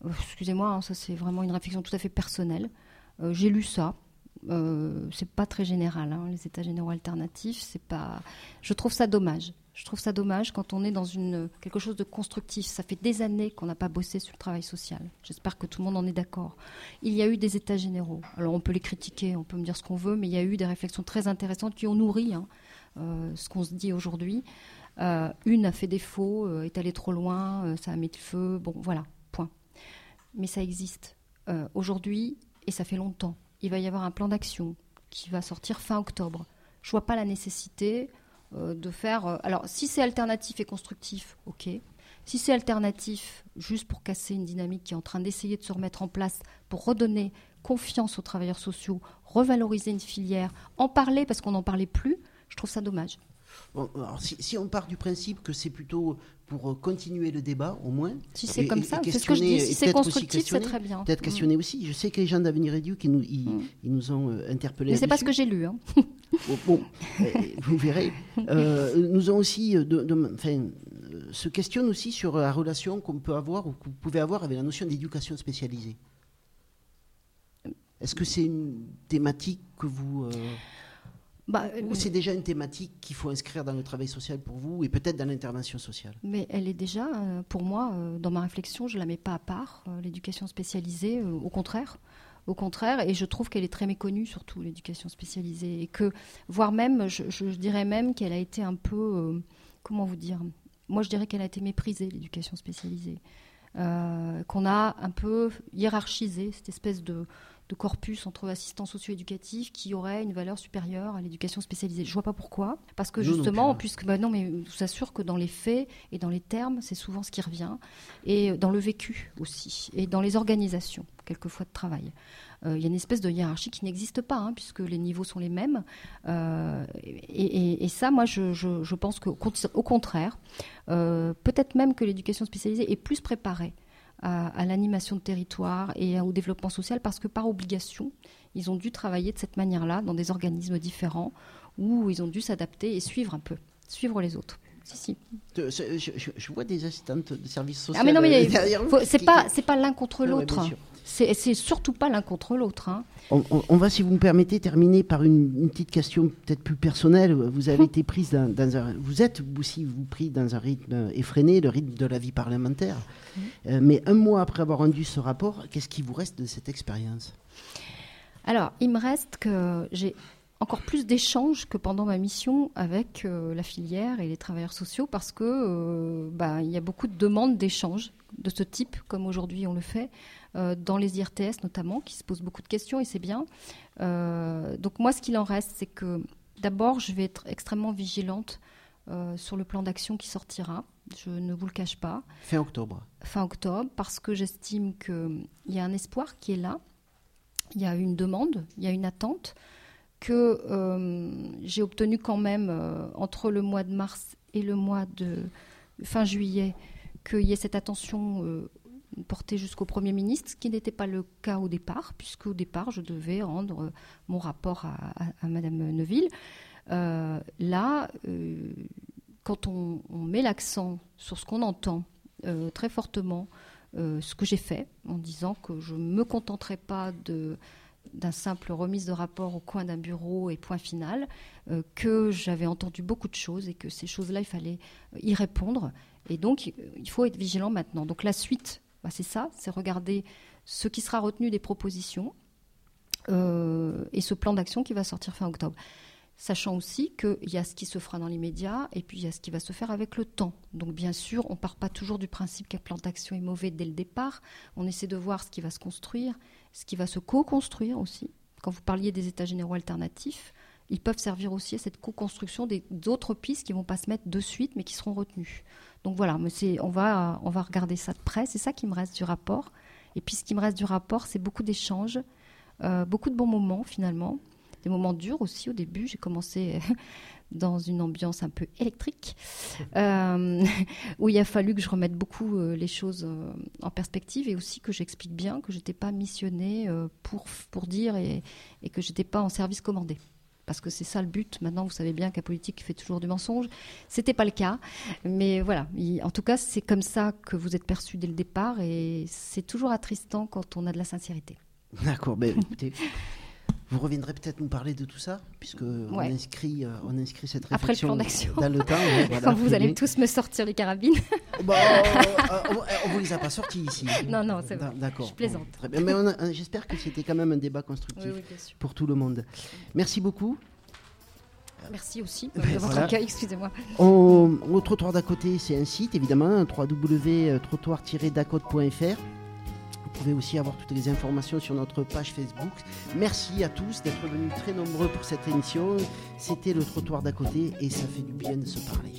excusez-moi, hein, ça c'est vraiment une réflexion tout à fait personnelle. J'ai lu ça. Euh, c'est pas très général, hein, les états généraux alternatifs. C'est pas. Je trouve ça dommage. Je trouve ça dommage quand on est dans quelque chose de constructif. Ça fait des années qu'on n'a pas bossé sur le travail social. J'espère que tout le monde en est d'accord. Il y a eu des états généraux. Alors on peut les critiquer, on peut me dire ce qu'on veut, mais il y a eu des réflexions très intéressantes qui ont nourri hein, euh, ce qu'on se dit aujourd'hui. Euh, une a fait défaut, euh, est allée trop loin, ça a mis le feu. Bon, voilà, point. Mais ça existe aujourd'hui et ça fait longtemps. Il va y avoir un plan d'action qui va sortir fin octobre. Je vois pas la nécessité de faire. euh, alors, si c'est alternatif et constructif, ok. Si c'est alternatif, juste pour casser une dynamique qui est en train d'essayer de se remettre en place, pour redonner confiance aux travailleurs sociaux, revaloriser une filière, en parler parce qu'on n'en parlait plus, je trouve ça dommage. Bon, alors, si, si on part du principe que c'est plutôt pour euh, continuer le débat, au moins. Si c'est comme ça, c'est ce que je dis. Si c'est constructif, c'est très bien. Peut-être Mm. questionner aussi. Je sais que les gens d'Avenir Éduc, ils nous, ils, ils nous ont euh, interpellés. Mais c'est pas ce que j'ai lu. Hein. Bon, bon, euh, vous verrez. Euh, nous ont aussi, de- de- enfin, se questionnent aussi sur la relation qu'on peut avoir ou que vous pouvez avoir avec la notion d'éducation spécialisée. Est-ce que c'est une thématique que vous... euh, Bah, ou c'est déjà une thématique qu'il faut inscrire dans le travail social pour vous et peut-être dans l'intervention sociale? Mais elle est déjà, euh, pour moi, euh, dans ma réflexion, je ne la mets pas à part, euh, l'éducation spécialisée, euh, au contraire. Au contraire, et je trouve qu'elle est très méconnue, surtout l'éducation spécialisée, et que, voire même, je, je dirais même qu'elle a été un peu, euh, comment vous dire Moi, je dirais qu'elle a été méprisée, l'éducation spécialisée. Euh, qu'on a un peu hiérarchisé cette espèce de, de corpus entre assistants socio-éducatifs qui aurait une valeur supérieure à l'éducation spécialisée. Je vois pas pourquoi, parce que non justement, hein. puisque bah non, mais je vous assure que dans les faits et dans les termes, c'est souvent ce qui revient, et dans le vécu aussi, et dans les organisations quelquefois de travail. Euh, Il y a une espèce de hiérarchie qui n'existe pas, hein, puisque les niveaux sont les mêmes. Euh, et, et- et ça, moi, je, je- je pense qu'au contraire, euh, peut-être même que l'éducation spécialisée est plus préparée à, l'animation de territoire et au développement social parce que par obligation, ils ont dû travailler de cette manière-là dans des organismes différents où ils ont dû s'adapter et suivre un peu, suivre les autres. Si, si. De- je, je- je vois des assistantes de services sociaux. Ah mais non, mais c'est qui- pas, c'est pas l'un contre Ouais, ouais, l'autre. bien hein. c'est surtout pas l'un contre l'autre. hein. On, on- on va, si vous me permettez, terminer par une, une petite question peut-être plus personnelle. Vous avez été prise dans, dans un, vous êtes aussi vous pris dans un rythme effréné, le rythme de la vie parlementaire. Euh, mais un mois après avoir rendu ce rapport, qu'est-ce qui vous reste de cette expérience? Alors, il me reste que j'ai encore plus d'échanges que pendant ma mission avec euh, la filière et les travailleurs sociaux parce que euh, bah, il y a beaucoup de demandes d'échanges de ce type, comme aujourd'hui on le fait, euh, dans les IRTS notamment, qui se posent beaucoup de questions et c'est bien. donc moi, ce qu'il en reste, c'est que d'abord, je vais être extrêmement vigilante sur le plan d'action qui sortira. Je ne vous le cache pas. Fin octobre. Fin octobre, parce que j'estime qu'il y a un espoir qui est là. Il y a une demande, il y a une attente que euh, j'ai obtenu quand même euh, entre le mois de mars et le mois de fin juillet qu'il y ait cette attention euh, portée jusqu'au Premier ministre, ce qui n'était pas le cas au départ, puisque au départ, je devais rendre mon rapport à, à, Madame Neuville. là, quand on, on met l'accent sur ce qu'on entend très fortement, ce que j'ai fait, en disant que je ne me contenterai pas de d'un simple remise de rapport au coin d'un bureau et point final, euh, que j'avais entendu beaucoup de choses et que ces choses-là, il fallait euh, y répondre. Et donc, il faut être vigilant maintenant. Donc la suite, bah, c'est ça, c'est regarder ce qui sera retenu des propositions euh, et ce plan d'action qui va sortir fin octobre. Sachant aussi qu'il y a ce qui se fera dans l'immédiat et puis il y a ce qui va se faire avec le temps. Donc bien sûr, on ne part pas toujours du principe qu'un plan d'action est mauvais dès le départ. On essaie de voir ce qui va se construire ce qui va se co-construire aussi. Quand vous parliez des états généraux alternatifs, ils peuvent servir aussi à cette co-construction d'autres pistes qui vont pas se mettre de suite, mais qui seront retenues. Donc voilà, on va, on va regarder ça de près. C'est ça qui me reste du rapport. Et puis ce qui me reste du rapport, c'est beaucoup d'échanges, euh, beaucoup de bons moments finalement, des moments durs aussi au début. J'ai commencé dans une ambiance un peu électrique, euh, où il a fallu que je remette beaucoup euh, les choses euh, en perspective et aussi que j'explique bien que je n'étais pas missionnée pour, pour dire et, et que je n'étais pas en service commandé. Parce que c'est ça le but. Maintenant, vous savez bien qu'un politique fait toujours du mensonge. C'était pas le cas, mais voilà. En tout cas, c'est comme ça que vous êtes perçu dès le départ, et c'est toujours attristant quand on a de la sincérité. D'accord. Ben, écoutez, vous reviendrez peut-être nous parler de tout ça, puisque on, inscrit, euh, on inscrit cette réflexion Après le plan dans le temps. Quand vous allez tous me sortir les carabines. Bon, euh, on, ne vous les a pas sortis ici. Non, non, c'est vrai. D'accord. Je plaisante. très bien. Mais j'espère que c'était quand même un débat constructif pour tout le monde. Merci beaucoup. Merci aussi de votre accueil, excusez-moi. Au trottoir d'à côté, c'est un site évidemment, www.trottoir-dacote.fr. Vous pouvez aussi avoir toutes les informations sur notre page Facebook. Merci à tous d'être venus très nombreux pour cette émission. C'était le trottoir d'à côté et ça fait du bien de se parler.